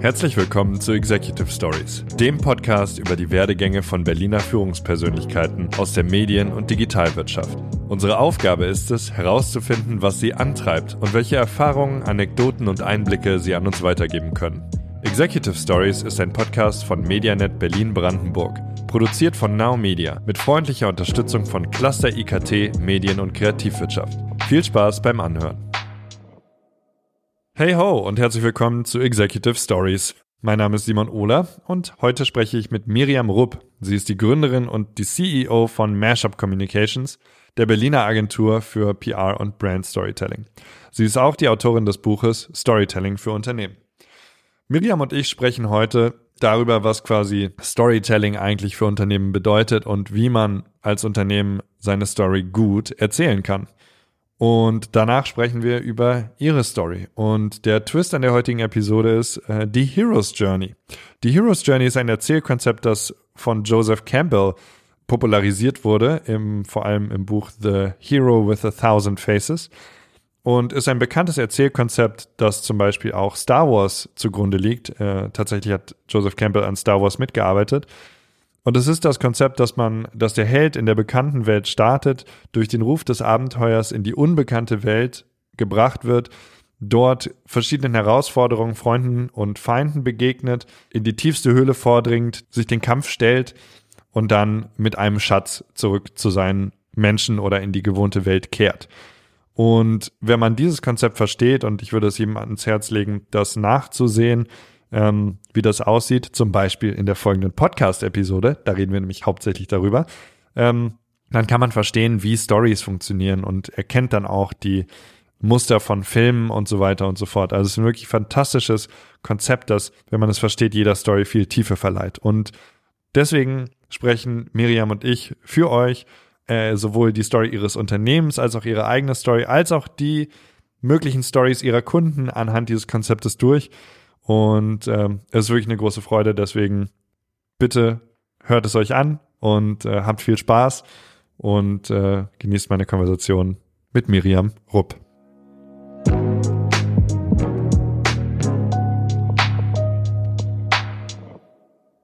Herzlich willkommen zu Executive Stories, dem Podcast über die Werdegänge von Berliner Führungspersönlichkeiten aus der Medien- und Digitalwirtschaft. Unsere Aufgabe ist es, herauszufinden, was sie antreibt und welche Erfahrungen, Anekdoten und Einblicke sie an uns weitergeben können. Executive Stories ist ein Podcast von Medianet Berlin-Brandenburg, produziert von Now Media mit freundlicher Unterstützung von Cluster IKT, Medien- und Kreativwirtschaft. Viel Spaß beim Anhören. Hey ho und herzlich willkommen zu Executive Stories. Mein Name ist Simon Ohler und heute spreche ich mit Miriam Rupp. Sie ist die Gründerin und die CEO von Mashup Communications, der Berliner Agentur für PR und Brand Storytelling. Sie ist auch die Autorin des Buches Storytelling für Unternehmen. Miriam und ich sprechen heute darüber, was quasi Storytelling eigentlich für Unternehmen bedeutet und wie man als Unternehmen seine Story gut erzählen kann. Und danach sprechen wir über ihre Story. Und der Twist an der heutigen Episode ist äh, die Hero's Journey. Die Hero's Journey ist ein Erzählkonzept, das von Joseph Campbell popularisiert wurde, im, vor allem im Buch The Hero with a Thousand Faces. Und ist ein bekanntes Erzählkonzept, das zum Beispiel auch Star Wars zugrunde liegt. Äh, tatsächlich hat Joseph Campbell an Star Wars mitgearbeitet. Und es ist das Konzept, dass man, dass der Held in der bekannten Welt startet, durch den Ruf des Abenteuers in die unbekannte Welt gebracht wird, dort verschiedenen Herausforderungen, Freunden und Feinden begegnet, in die tiefste Höhle vordringt, sich den Kampf stellt und dann mit einem Schatz zurück zu seinen Menschen oder in die gewohnte Welt kehrt. Und wenn man dieses Konzept versteht, und ich würde es jedem ans Herz legen, das nachzusehen, ähm, wie das aussieht, zum Beispiel in der folgenden Podcast-Episode, da reden wir nämlich hauptsächlich darüber, ähm, dann kann man verstehen, wie Stories funktionieren und erkennt dann auch die Muster von Filmen und so weiter und so fort. Also es ist ein wirklich fantastisches Konzept, das, wenn man es versteht, jeder Story viel Tiefe verleiht. Und deswegen sprechen Miriam und ich für euch äh, sowohl die Story ihres Unternehmens als auch ihre eigene Story, als auch die möglichen Stories ihrer Kunden anhand dieses Konzeptes durch. Und ähm, es ist wirklich eine große Freude. Deswegen bitte hört es euch an und äh, habt viel Spaß und äh, genießt meine Konversation mit Miriam Rupp.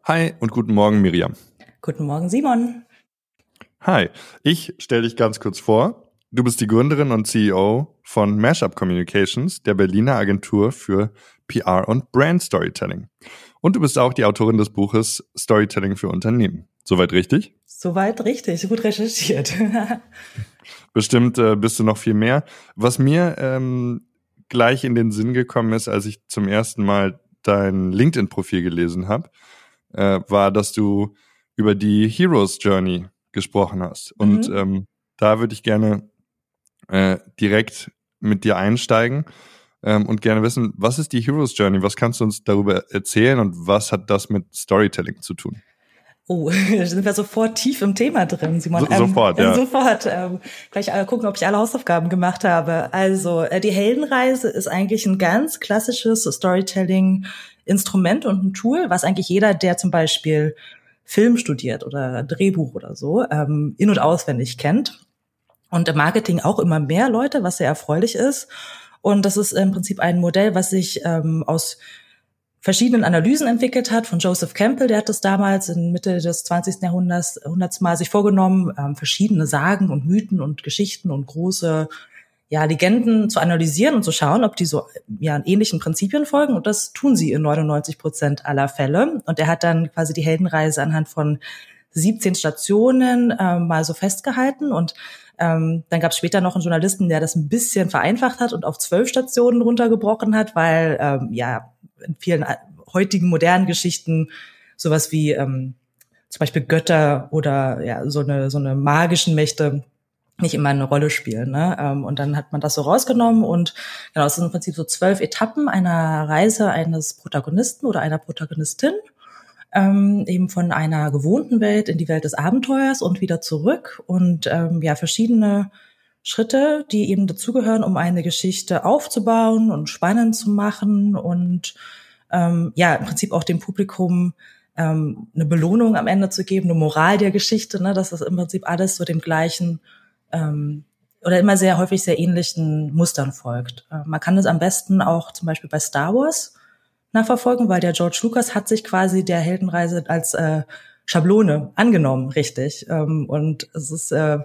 Hi und guten Morgen, Miriam. Guten Morgen, Simon. Hi, ich stelle dich ganz kurz vor. Du bist die Gründerin und CEO von Mashup Communications, der Berliner Agentur für PR und Brand Storytelling. Und du bist auch die Autorin des Buches Storytelling für Unternehmen. Soweit richtig? Soweit richtig, gut recherchiert. Bestimmt äh, bist du noch viel mehr. Was mir ähm, gleich in den Sinn gekommen ist, als ich zum ersten Mal dein LinkedIn-Profil gelesen habe, äh, war, dass du über die Heroes Journey gesprochen hast. Und mhm. ähm, da würde ich gerne äh, direkt mit dir einsteigen ähm, und gerne wissen, was ist die Heroes Journey? Was kannst du uns darüber erzählen und was hat das mit Storytelling zu tun? Oh, da sind wir sofort tief im Thema drin, Simon. So, ähm, sofort, ja. Sofort. Ähm, gleich gucken, ob ich alle Hausaufgaben gemacht habe. Also, äh, die Heldenreise ist eigentlich ein ganz klassisches Storytelling-Instrument und ein Tool, was eigentlich jeder, der zum Beispiel Film studiert oder Drehbuch oder so, ähm, in- und auswendig kennt. Und im Marketing auch immer mehr Leute, was sehr erfreulich ist. Und das ist im Prinzip ein Modell, was sich ähm, aus verschiedenen Analysen entwickelt hat von Joseph Campbell, der hat das damals in Mitte des 20. Jahrhunderts, Jahrhunderts mal sich vorgenommen, ähm, verschiedene Sagen und Mythen und Geschichten und große ja, Legenden zu analysieren und zu schauen, ob die so ja, ähnlichen Prinzipien folgen. Und das tun sie in 99 Prozent aller Fälle. Und er hat dann quasi die Heldenreise anhand von 17 Stationen äh, mal so festgehalten und ähm, dann gab es später noch einen Journalisten, der das ein bisschen vereinfacht hat und auf zwölf Stationen runtergebrochen hat, weil ähm, ja in vielen äh, heutigen modernen Geschichten sowas wie ähm, zum Beispiel Götter oder ja so eine so eine magischen Mächte nicht immer eine Rolle spielen. Ne? Ähm, und dann hat man das so rausgenommen und genau, es sind im Prinzip so zwölf Etappen einer Reise eines Protagonisten oder einer Protagonistin ähm, eben von einer gewohnten Welt in die Welt des Abenteuers und wieder zurück und ähm, ja verschiedene Schritte, die eben dazugehören, um eine Geschichte aufzubauen und spannend zu machen und ähm, ja im Prinzip auch dem Publikum ähm, eine Belohnung am Ende zu geben, eine Moral der Geschichte, ne, dass das im Prinzip alles so dem gleichen ähm, oder immer sehr häufig sehr ähnlichen Mustern folgt. Äh, man kann es am besten auch zum Beispiel bei Star Wars nachverfolgen, weil der George Lucas hat sich quasi der Heldenreise als äh, Schablone angenommen, richtig. Ähm, und es ist äh,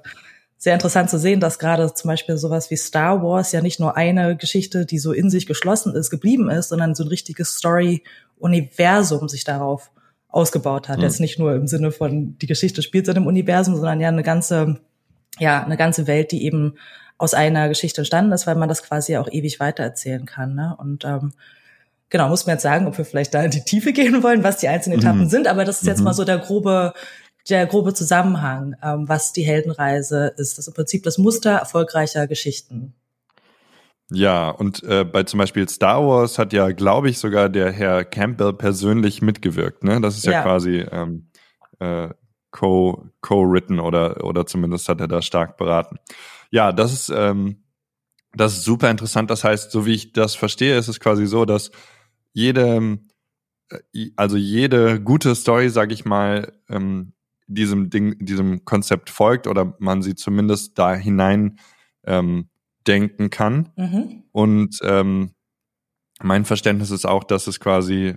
sehr interessant zu sehen, dass gerade zum Beispiel sowas wie Star Wars ja nicht nur eine Geschichte, die so in sich geschlossen ist, geblieben ist, sondern so ein richtiges Story-Universum sich darauf ausgebaut hat. Mhm. Jetzt nicht nur im Sinne von, die Geschichte spielt in einem Universum, sondern ja eine ganze, ja, eine ganze Welt, die eben aus einer Geschichte entstanden ist, weil man das quasi auch ewig weitererzählen kann. Ne? Und ähm, genau, muss man jetzt sagen, ob wir vielleicht da in die Tiefe gehen wollen, was die einzelnen Etappen mhm. sind, aber das ist jetzt mhm. mal so der grobe der grobe Zusammenhang, ähm, was die Heldenreise ist. Das ist im Prinzip das Muster erfolgreicher Geschichten. Ja, und äh, bei zum Beispiel Star Wars hat ja, glaube ich, sogar der Herr Campbell persönlich mitgewirkt. Ne? Das ist ja, ja. quasi ähm, äh, co, co-written oder, oder zumindest hat er da stark beraten. Ja, das ist, ähm, das ist super interessant. Das heißt, so wie ich das verstehe, ist es quasi so, dass jede, äh, also jede gute Story, sag ich mal, ähm, diesem Ding, diesem Konzept folgt oder man sie zumindest da hinein ähm, denken kann. Mhm. Und ähm, mein Verständnis ist auch, dass es quasi,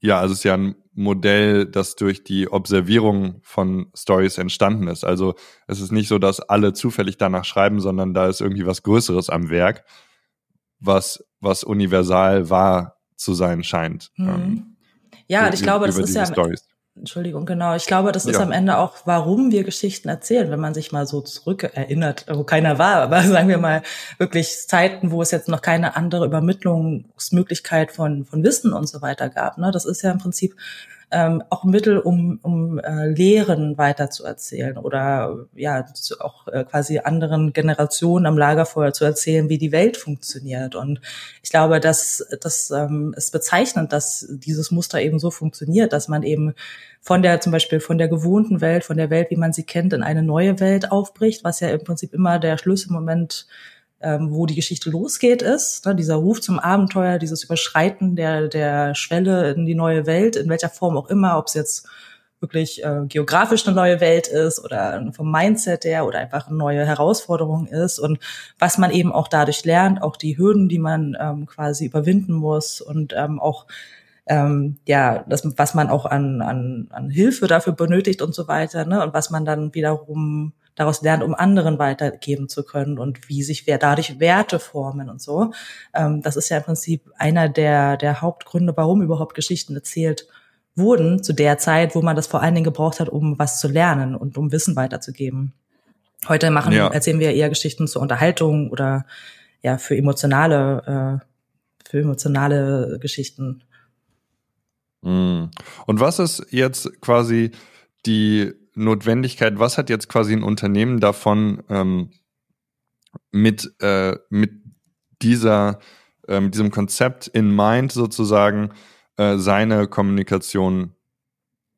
ja, also es ist ja ein Modell, das durch die Observierung von Stories entstanden ist. Also es ist nicht so, dass alle zufällig danach schreiben, sondern da ist irgendwie was Größeres am Werk, was, was universal wahr zu sein scheint. Mhm. Ähm, ja, ich glaube, das ist ja, Storys. Entschuldigung, genau. Ich glaube, das ist ja. am Ende auch, warum wir Geschichten erzählen, wenn man sich mal so zurückerinnert, wo keiner war, aber sagen wir mal wirklich Zeiten, wo es jetzt noch keine andere Übermittlungsmöglichkeit von, von Wissen und so weiter gab. Ne? Das ist ja im Prinzip ähm, auch Mittel, um, um äh, Lehren weiterzuerzählen oder ja auch äh, quasi anderen Generationen am Lagerfeuer zu erzählen, wie die Welt funktioniert. Und ich glaube, dass das ähm, ist bezeichnend, dass dieses Muster eben so funktioniert, dass man eben von der zum Beispiel von der gewohnten Welt, von der Welt, wie man sie kennt, in eine neue Welt aufbricht, was ja im Prinzip immer der Schlüsselmoment ähm, wo die Geschichte losgeht, ist. Ne, dieser Ruf zum Abenteuer, dieses Überschreiten der, der Schwelle in die neue Welt, in welcher Form auch immer, ob es jetzt wirklich äh, geografisch eine neue Welt ist oder vom Mindset her oder einfach eine neue Herausforderung ist und was man eben auch dadurch lernt, auch die Hürden, die man ähm, quasi überwinden muss und ähm, auch ähm, ja, das, was man auch an, an, an Hilfe dafür benötigt und so weiter, ne? Und was man dann wiederum daraus lernt, um anderen weitergeben zu können und wie sich wer dadurch Werte formen und so. Ähm, das ist ja im Prinzip einer der, der Hauptgründe, warum überhaupt Geschichten erzählt wurden zu der Zeit, wo man das vor allen Dingen gebraucht hat, um was zu lernen und um Wissen weiterzugeben. Heute machen, ja. erzählen wir eher Geschichten zur Unterhaltung oder ja für emotionale, äh, für emotionale Geschichten. Mm. Und was ist jetzt quasi die Notwendigkeit, was hat jetzt quasi ein Unternehmen davon, ähm, mit, äh, mit dieser, äh, diesem Konzept in mind sozusagen äh, seine Kommunikation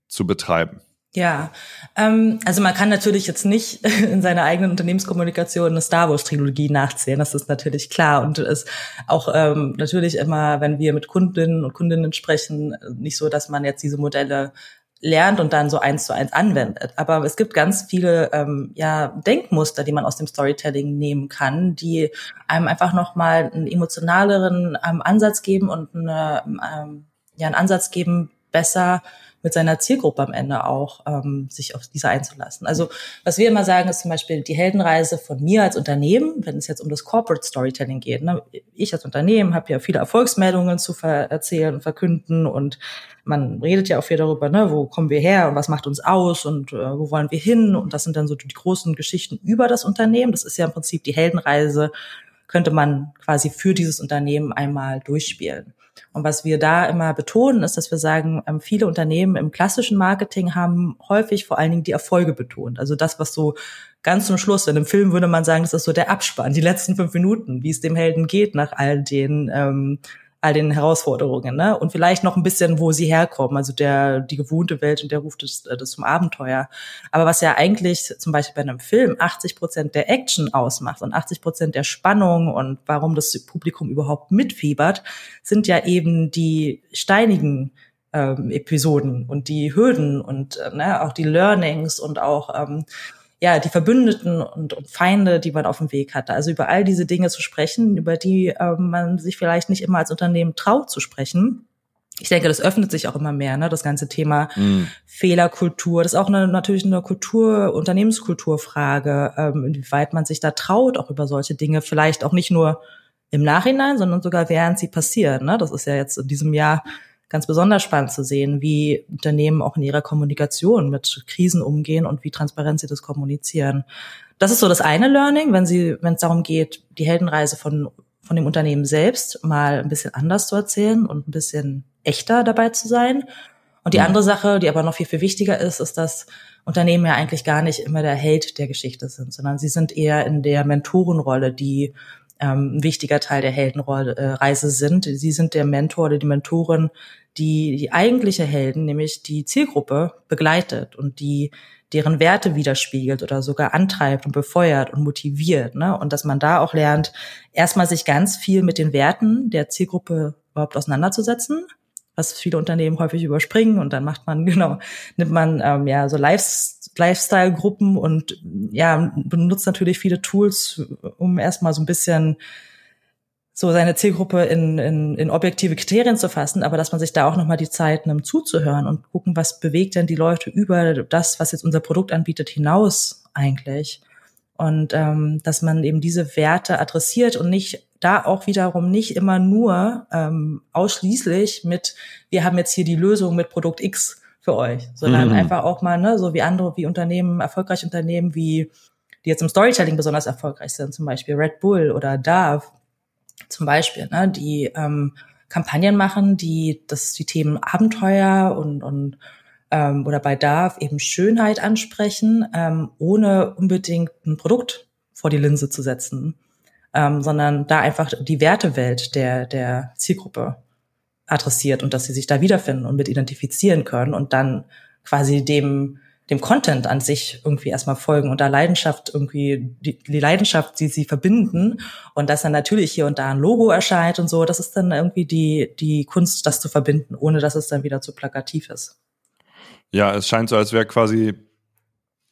zu betreiben? Ja, ähm, also man kann natürlich jetzt nicht in seiner eigenen Unternehmenskommunikation eine Star Wars Trilogie nachzählen, das ist natürlich klar und ist auch ähm, natürlich immer, wenn wir mit Kundinnen und Kundinnen sprechen, nicht so, dass man jetzt diese Modelle lernt und dann so eins zu eins anwendet. Aber es gibt ganz viele ähm, ja, Denkmuster, die man aus dem Storytelling nehmen kann, die einem einfach nochmal einen emotionaleren ähm, Ansatz geben und eine, ähm, ja, einen Ansatz geben, besser mit seiner Zielgruppe am Ende auch ähm, sich auf diese einzulassen. Also was wir immer sagen, ist zum Beispiel die Heldenreise von mir als Unternehmen, wenn es jetzt um das Corporate Storytelling geht. Ne? Ich als Unternehmen habe ja viele Erfolgsmeldungen zu erzählen und verkünden und man redet ja auch viel darüber, ne, wo kommen wir her und was macht uns aus und äh, wo wollen wir hin und das sind dann so die großen Geschichten über das Unternehmen. Das ist ja im Prinzip die Heldenreise, könnte man quasi für dieses Unternehmen einmal durchspielen. Und was wir da immer betonen, ist, dass wir sagen, ähm, viele Unternehmen im klassischen Marketing haben häufig vor allen Dingen die Erfolge betont. Also das, was so ganz zum Schluss, in einem Film würde man sagen, das ist so der Abspann, die letzten fünf Minuten, wie es dem Helden geht nach all den ähm, all den Herausforderungen, ne? Und vielleicht noch ein bisschen, wo sie herkommen, also der, die gewohnte Welt und der Ruf des, äh, des zum Abenteuer. Aber was ja eigentlich zum Beispiel bei einem Film 80 Prozent der Action ausmacht und 80 Prozent der Spannung und warum das Publikum überhaupt mitfiebert, sind ja eben die steinigen ähm, Episoden und die Hürden und äh, ne, auch die Learnings und auch ähm, ja, die Verbündeten und, und Feinde, die man auf dem Weg hatte. Also über all diese Dinge zu sprechen, über die ähm, man sich vielleicht nicht immer als Unternehmen traut zu sprechen. ich denke, das öffnet sich auch immer mehr, ne? Das ganze Thema mm. Fehlerkultur. Das ist auch eine, natürlich eine Kultur, Unternehmenskulturfrage, ähm, inwieweit man sich da traut, auch über solche Dinge, vielleicht auch nicht nur im Nachhinein, sondern sogar während sie passieren. Ne? Das ist ja jetzt in diesem Jahr ganz besonders spannend zu sehen, wie Unternehmen auch in ihrer Kommunikation mit Krisen umgehen und wie transparent sie das kommunizieren. Das ist so das eine Learning, wenn sie, wenn es darum geht, die Heldenreise von von dem Unternehmen selbst mal ein bisschen anders zu erzählen und ein bisschen echter dabei zu sein. Und die andere Sache, die aber noch viel, viel wichtiger ist, ist, dass Unternehmen ja eigentlich gar nicht immer der Held der Geschichte sind, sondern sie sind eher in der Mentorenrolle, die ähm, ein wichtiger Teil der Heldenreise äh, sind. Sie sind der Mentor oder die Mentorin, die die eigentliche Helden, nämlich die Zielgruppe, begleitet und die deren Werte widerspiegelt oder sogar antreibt und befeuert und motiviert. Ne? Und dass man da auch lernt, erstmal sich ganz viel mit den Werten der Zielgruppe überhaupt auseinanderzusetzen was viele Unternehmen häufig überspringen und dann macht man genau nimmt man ähm, ja so Lifestyle-Gruppen und ja benutzt natürlich viele Tools, um erstmal so ein bisschen so seine Zielgruppe in, in, in objektive Kriterien zu fassen, aber dass man sich da auch nochmal die Zeit nimmt zuzuhören und gucken, was bewegt denn die Leute über das, was jetzt unser Produkt anbietet, hinaus eigentlich. Und ähm, dass man eben diese Werte adressiert und nicht da auch wiederum nicht immer nur ähm, ausschließlich mit, wir haben jetzt hier die Lösung mit Produkt X für euch, sondern mhm. einfach auch mal, ne, so wie andere, wie Unternehmen, erfolgreiche Unternehmen, wie die jetzt im Storytelling besonders erfolgreich sind, zum Beispiel Red Bull oder Dove, zum Beispiel, ne, die ähm, Kampagnen machen, die das die Themen Abenteuer und und ähm, oder bei Darf eben Schönheit ansprechen, ähm, ohne unbedingt ein Produkt vor die Linse zu setzen, ähm, sondern da einfach die Wertewelt der der Zielgruppe adressiert und dass sie sich da wiederfinden und mit identifizieren können und dann quasi dem dem Content an sich irgendwie erstmal folgen und da Leidenschaft irgendwie, die, die Leidenschaft, die sie verbinden und dass dann natürlich hier und da ein Logo erscheint und so, das ist dann irgendwie die, die Kunst, das zu verbinden, ohne dass es dann wieder zu plakativ ist. Ja, es scheint so, als wäre quasi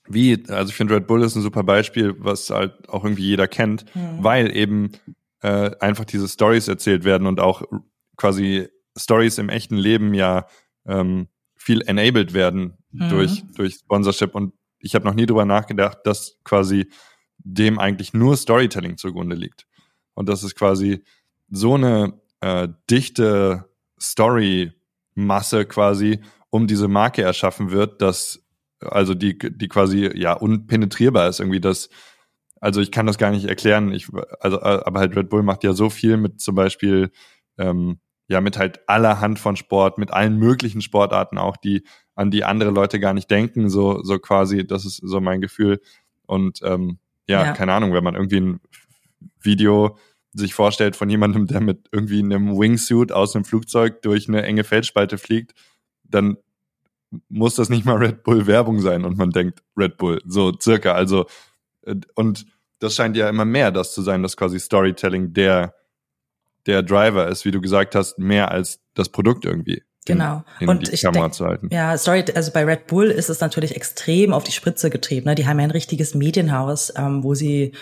wie, also ich finde Red Bull ist ein super Beispiel, was halt auch irgendwie jeder kennt, mhm. weil eben äh, einfach diese Stories erzählt werden und auch quasi Stories im echten Leben ja ähm, viel enabled werden mhm. durch, durch Sponsorship. Und ich habe noch nie drüber nachgedacht, dass quasi dem eigentlich nur Storytelling zugrunde liegt. Und dass es quasi so eine äh, dichte Story-Masse quasi um diese Marke erschaffen wird, dass also die, die quasi ja unpenetrierbar ist irgendwie das, also ich kann das gar nicht erklären, ich, also, aber halt Red Bull macht ja so viel mit zum Beispiel ähm, ja mit halt allerhand von Sport, mit allen möglichen Sportarten auch, die an die andere Leute gar nicht denken, so so quasi, das ist so mein Gefühl. Und ähm, ja, ja. keine Ahnung, wenn man irgendwie ein Video sich vorstellt von jemandem, der mit irgendwie einem Wingsuit aus einem Flugzeug durch eine enge Felsspalte fliegt, dann muss das nicht mal Red Bull Werbung sein und man denkt Red Bull, so circa. Also, äh, und das scheint ja immer mehr das zu sein, dass quasi Storytelling der der Driver ist, wie du gesagt hast, mehr als das Produkt irgendwie. Genau. In, in und die ich Kamera denk, zu halten. Ja, sorry, also bei Red Bull ist es natürlich extrem auf die Spritze getrieben. Ne? Die haben ja ein richtiges Medienhaus, ähm, wo sie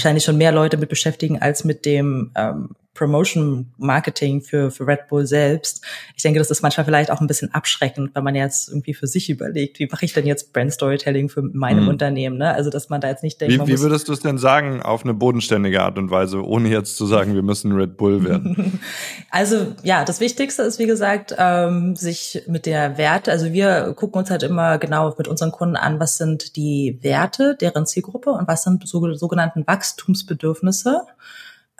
wahrscheinlich schon mehr Leute mit beschäftigen als mit dem ähm, Promotion Marketing für, für Red Bull selbst. Ich denke, das ist manchmal vielleicht auch ein bisschen abschreckend, wenn man jetzt irgendwie für sich überlegt, wie mache ich denn jetzt Brand Storytelling für meinem mhm. Unternehmen? Ne? Also, dass man da jetzt nicht denkt, wie, wie würdest du es denn sagen auf eine bodenständige Art und Weise, ohne jetzt zu sagen, wir müssen Red Bull werden? also, ja, das Wichtigste ist, wie gesagt, ähm, sich mit der Werte, also wir gucken uns halt immer genau mit unseren Kunden an, was sind die Werte deren Zielgruppe und was sind so, sogenannten Wachstumsbedürfnisse.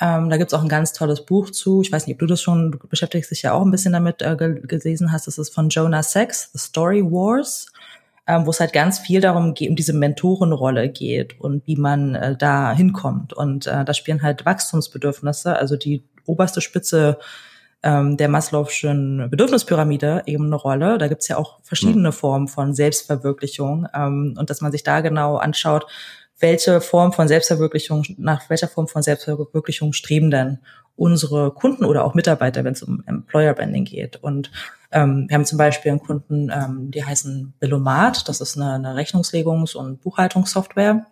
Ähm, da gibt's auch ein ganz tolles Buch zu. Ich weiß nicht, ob du das schon, du beschäftigst dich ja auch ein bisschen damit äh, gelesen hast. Das ist von Jonah Sachs, The Story Wars, ähm, wo es halt ganz viel darum geht, um diese Mentorenrolle geht und wie man äh, da hinkommt. Und äh, da spielen halt Wachstumsbedürfnisse, also die oberste Spitze ähm, der Maslow'schen Bedürfnispyramide eben eine Rolle. Da gibt's ja auch verschiedene mhm. Formen von Selbstverwirklichung ähm, und dass man sich da genau anschaut, welche Form von Selbstverwirklichung, nach welcher Form von Selbstverwirklichung streben denn unsere Kunden oder auch Mitarbeiter, wenn es um Employer Branding geht. Und ähm, wir haben zum Beispiel einen Kunden, ähm, die heißen Billomat, das ist eine, eine Rechnungslegungs- und Buchhaltungssoftware.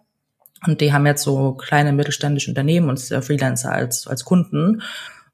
Und die haben jetzt so kleine mittelständische Unternehmen und Freelancer als, als Kunden.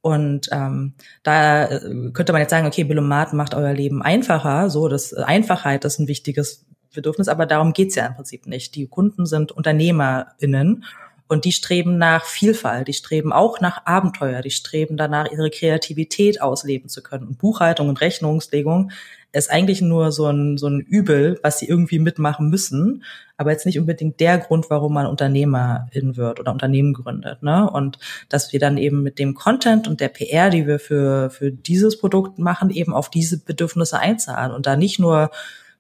Und ähm, da äh, könnte man jetzt sagen, okay, Billomat macht euer Leben einfacher. So, das Einfachheit ist ein wichtiges Bedürfnis, aber darum geht's ja im Prinzip nicht. Die Kunden sind UnternehmerInnen und die streben nach Vielfalt, die streben auch nach Abenteuer, die streben danach, ihre Kreativität ausleben zu können. Und Buchhaltung und Rechnungslegung ist eigentlich nur so ein, so ein Übel, was sie irgendwie mitmachen müssen, aber jetzt nicht unbedingt der Grund, warum man Unternehmerin wird oder Unternehmen gründet. Ne? Und dass wir dann eben mit dem Content und der PR, die wir für, für dieses Produkt machen, eben auf diese Bedürfnisse einzahlen und da nicht nur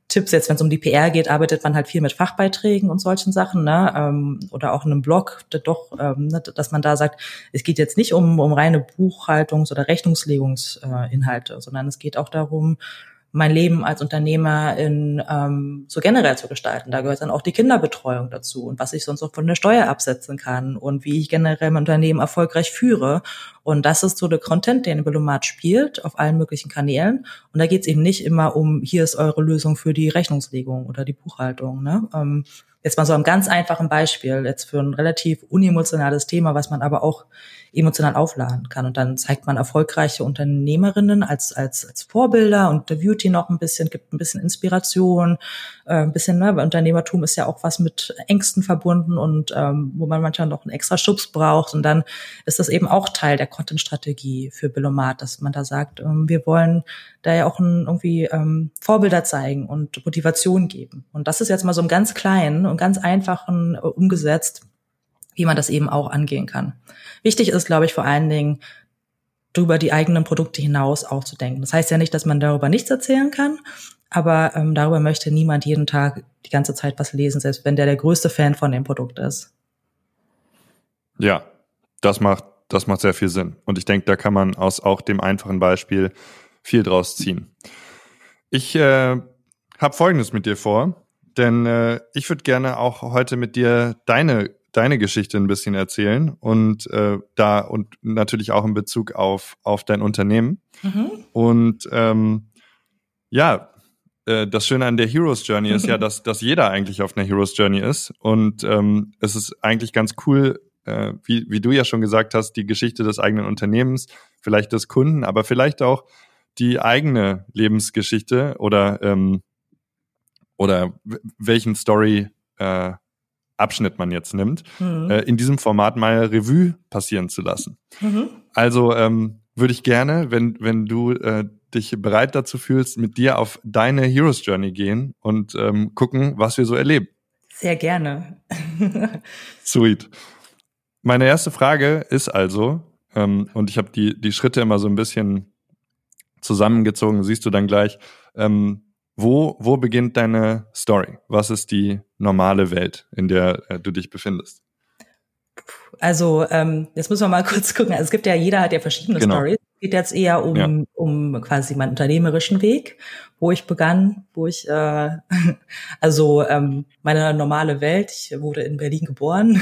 Tipps jetzt, wenn es um die PR geht, arbeitet man halt viel mit Fachbeiträgen und solchen Sachen, ne? Ähm, oder auch in einem Blog, doch, ähm, ne, dass man da sagt, es geht jetzt nicht um, um reine Buchhaltungs- oder Rechnungslegungsinhalte, sondern es geht auch darum, mein Leben als Unternehmerin ähm, so generell zu gestalten. Da gehört dann auch die Kinderbetreuung dazu und was ich sonst auch von der Steuer absetzen kann und wie ich generell mein Unternehmen erfolgreich führe. Und das ist so der Content, den Billomat spielt auf allen möglichen Kanälen. Und da geht es eben nicht immer um, hier ist eure Lösung für die Rechnungslegung oder die Buchhaltung. Ne? Ähm, jetzt mal so ein ganz einfachen Beispiel, jetzt für ein relativ unemotionales Thema, was man aber auch emotional aufladen kann. Und dann zeigt man erfolgreiche Unternehmerinnen als, als, als Vorbilder und der Beauty noch ein bisschen, gibt ein bisschen Inspiration, äh, ein bisschen, ne, weil Unternehmertum ist ja auch was mit Ängsten verbunden und ähm, wo man manchmal noch einen extra Schubs braucht. Und dann ist das eben auch Teil der Content-Strategie für Billomat, dass man da sagt, ähm, wir wollen da ja auch ein, irgendwie ähm, Vorbilder zeigen und Motivation geben. Und das ist jetzt mal so im ganz kleinen und ganz einfachen äh, umgesetzt wie man das eben auch angehen kann. Wichtig ist, glaube ich, vor allen Dingen, darüber die eigenen Produkte hinaus auch zu denken. Das heißt ja nicht, dass man darüber nichts erzählen kann, aber ähm, darüber möchte niemand jeden Tag die ganze Zeit was lesen, selbst wenn der der größte Fan von dem Produkt ist. Ja, das macht, das macht sehr viel Sinn. Und ich denke, da kann man aus auch dem einfachen Beispiel viel draus ziehen. Ich äh, habe Folgendes mit dir vor, denn äh, ich würde gerne auch heute mit dir deine deine Geschichte ein bisschen erzählen und äh, da und natürlich auch in Bezug auf, auf dein Unternehmen. Mhm. Und ähm, ja, äh, das Schöne an der Heroes Journey ist ja, dass, dass jeder eigentlich auf einer Heroes Journey ist. Und ähm, es ist eigentlich ganz cool, äh, wie, wie du ja schon gesagt hast, die Geschichte des eigenen Unternehmens, vielleicht des Kunden, aber vielleicht auch die eigene Lebensgeschichte oder ähm, oder welchen Story äh, Abschnitt man jetzt nimmt, mhm. äh, in diesem Format mal Revue passieren zu lassen. Mhm. Also ähm, würde ich gerne, wenn, wenn du äh, dich bereit dazu fühlst, mit dir auf deine Heroes Journey gehen und ähm, gucken, was wir so erleben. Sehr gerne. Sweet. Meine erste Frage ist also, ähm, und ich habe die, die Schritte immer so ein bisschen zusammengezogen, siehst du dann gleich, ähm, wo, wo beginnt deine Story? Was ist die normale Welt, in der äh, du dich befindest? Also, ähm, jetzt müssen wir mal kurz gucken. Also, es gibt ja, jeder hat ja verschiedene genau. Stories. Es geht jetzt eher um, ja. um quasi meinen unternehmerischen Weg, wo ich begann, wo ich, äh, also ähm, meine normale Welt, ich wurde in Berlin geboren,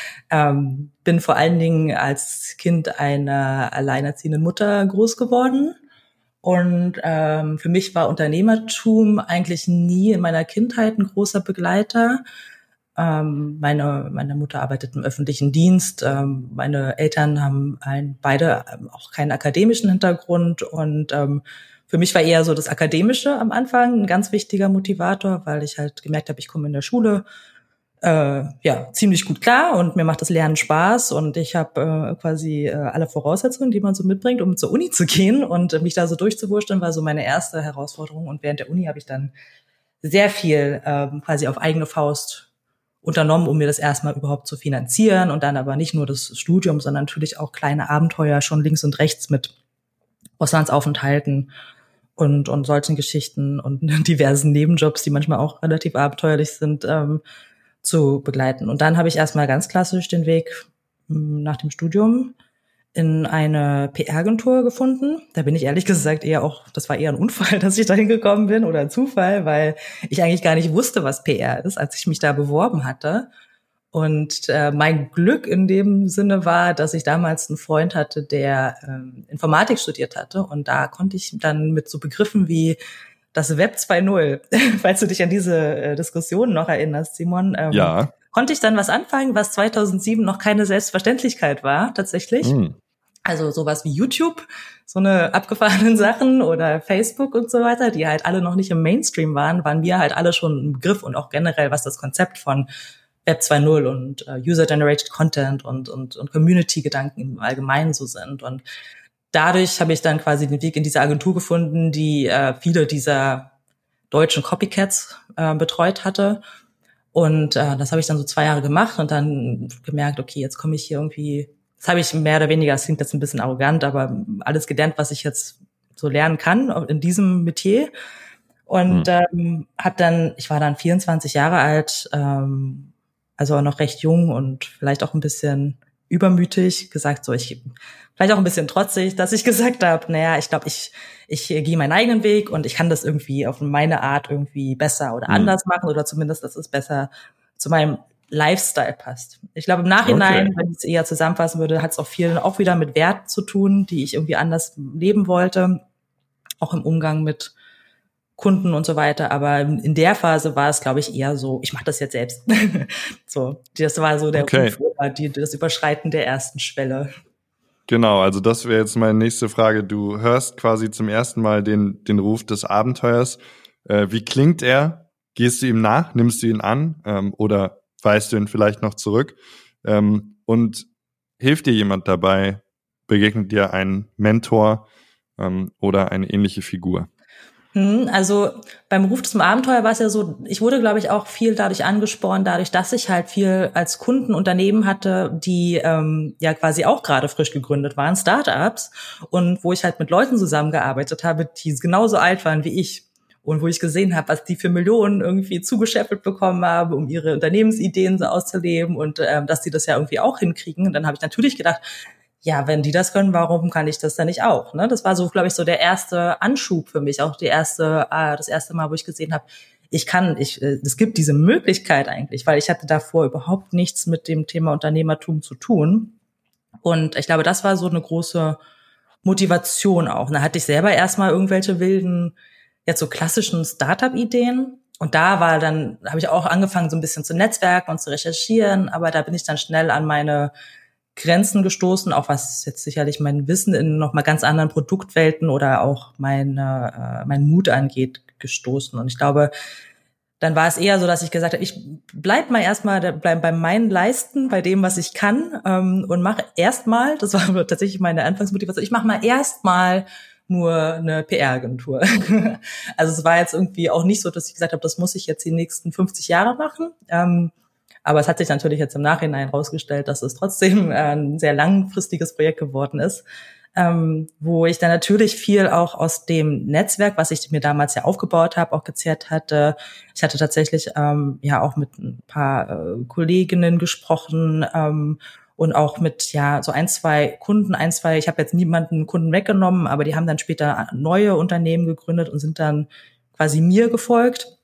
ähm, bin vor allen Dingen als Kind einer alleinerziehenden Mutter groß geworden und ähm, für mich war Unternehmertum eigentlich nie in meiner Kindheit ein großer Begleiter. Ähm, meine, meine Mutter arbeitet im öffentlichen Dienst. Ähm, meine Eltern haben ein, beide ähm, auch keinen akademischen Hintergrund. Und ähm, für mich war eher so das Akademische am Anfang ein ganz wichtiger Motivator, weil ich halt gemerkt habe, ich komme in der Schule äh, ja ziemlich gut klar und mir macht das Lernen Spaß und ich habe äh, quasi äh, alle Voraussetzungen, die man so mitbringt, um zur Uni zu gehen und äh, mich da so durchzuwurschteln, war so meine erste Herausforderung und während der Uni habe ich dann sehr viel äh, quasi auf eigene Faust unternommen, um mir das erstmal überhaupt zu finanzieren und dann aber nicht nur das Studium, sondern natürlich auch kleine Abenteuer schon links und rechts mit Auslandsaufenthalten und, und solchen Geschichten und diversen Nebenjobs, die manchmal auch relativ abenteuerlich sind, ähm, zu begleiten. Und dann habe ich erstmal ganz klassisch den Weg hm, nach dem Studium in eine PR-Agentur gefunden. Da bin ich ehrlich gesagt eher auch, das war eher ein Unfall, dass ich da hingekommen bin oder ein Zufall, weil ich eigentlich gar nicht wusste, was PR ist, als ich mich da beworben hatte. Und äh, mein Glück in dem Sinne war, dass ich damals einen Freund hatte, der ähm, Informatik studiert hatte. Und da konnte ich dann mit so Begriffen wie das Web 2.0, falls du dich an diese äh, Diskussion noch erinnerst, Simon. Ähm, ja. Konnte ich dann was anfangen, was 2007 noch keine Selbstverständlichkeit war, tatsächlich. Mm. Also sowas wie YouTube, so eine abgefahrenen Sachen oder Facebook und so weiter, die halt alle noch nicht im Mainstream waren, waren wir halt alle schon ein Begriff und auch generell, was das Konzept von Web 2.0 und äh, User-Generated Content und, und, und Community-Gedanken im Allgemeinen so sind. Und dadurch habe ich dann quasi den Weg in diese Agentur gefunden, die äh, viele dieser deutschen Copycats äh, betreut hatte. Und äh, das habe ich dann so zwei Jahre gemacht und dann gemerkt, okay, jetzt komme ich hier irgendwie, das habe ich mehr oder weniger, das klingt jetzt ein bisschen arrogant, aber alles gelernt, was ich jetzt so lernen kann in diesem Metier. Und mhm. ähm, habe dann, ich war dann 24 Jahre alt, ähm, also auch noch recht jung und vielleicht auch ein bisschen übermütig gesagt, so ich vielleicht auch ein bisschen trotzig, dass ich gesagt habe, naja, ich glaube, ich ich gehe meinen eigenen Weg und ich kann das irgendwie auf meine Art irgendwie besser oder mhm. anders machen oder zumindest, dass es besser zu meinem Lifestyle passt. Ich glaube im Nachhinein, okay. wenn ich es eher zusammenfassen würde, hat es auch viel auch wieder mit Wert zu tun, die ich irgendwie anders leben wollte, auch im Umgang mit Kunden und so weiter. Aber in der Phase war es, glaube ich, eher so, ich mache das jetzt selbst. so, das war so der okay. Ruf, die, das Überschreiten der ersten Schwelle. Genau, also das wäre jetzt meine nächste Frage. Du hörst quasi zum ersten Mal den, den Ruf des Abenteuers. Äh, wie klingt er? Gehst du ihm nach? Nimmst du ihn an? Ähm, oder weist du ihn vielleicht noch zurück? Ähm, und hilft dir jemand dabei? Begegnet dir ein Mentor ähm, oder eine ähnliche Figur? Hm, also beim Ruf zum Abenteuer war es ja so, ich wurde, glaube ich, auch viel dadurch angespornt, dadurch, dass ich halt viel als Kunden Unternehmen hatte, die ähm, ja quasi auch gerade frisch gegründet waren, Startups, und wo ich halt mit Leuten zusammengearbeitet habe, die genauso alt waren wie ich. Und wo ich gesehen habe, was die für Millionen irgendwie zugeschäffelt bekommen haben, um ihre Unternehmensideen so auszuleben und ähm, dass die das ja irgendwie auch hinkriegen. Und dann habe ich natürlich gedacht, ja, wenn die das können, warum kann ich das dann nicht auch? Ne? Das war so, glaube ich, so der erste Anschub für mich, auch die erste, äh, das erste Mal, wo ich gesehen habe, ich kann, ich, äh, es gibt diese Möglichkeit eigentlich, weil ich hatte davor überhaupt nichts mit dem Thema Unternehmertum zu tun. Und ich glaube, das war so eine große Motivation auch. Da hatte ich selber erstmal irgendwelche wilden, jetzt so klassischen Startup-Ideen. Und da war dann, habe ich auch angefangen, so ein bisschen zu netzwerken und zu recherchieren, aber da bin ich dann schnell an meine Grenzen gestoßen, auch was jetzt sicherlich mein Wissen in noch mal ganz anderen Produktwelten oder auch meine, äh, mein Mut angeht, gestoßen. Und ich glaube, dann war es eher so, dass ich gesagt habe, ich bleib mal erstmal bleib bei meinen Leisten, bei dem, was ich kann ähm, und mache erstmal, das war tatsächlich meine Anfangsmotivation, ich mache mal erstmal nur eine PR-Agentur. also es war jetzt irgendwie auch nicht so, dass ich gesagt habe, das muss ich jetzt die nächsten 50 Jahre machen. Ähm, aber es hat sich natürlich jetzt im Nachhinein herausgestellt, dass es trotzdem äh, ein sehr langfristiges Projekt geworden ist, ähm, wo ich dann natürlich viel auch aus dem Netzwerk, was ich mir damals ja aufgebaut habe, auch gezehrt hatte. Ich hatte tatsächlich ähm, ja auch mit ein paar äh, Kolleginnen gesprochen ähm, und auch mit ja so ein zwei Kunden, ein zwei. Ich habe jetzt niemanden Kunden weggenommen, aber die haben dann später neue Unternehmen gegründet und sind dann quasi mir gefolgt.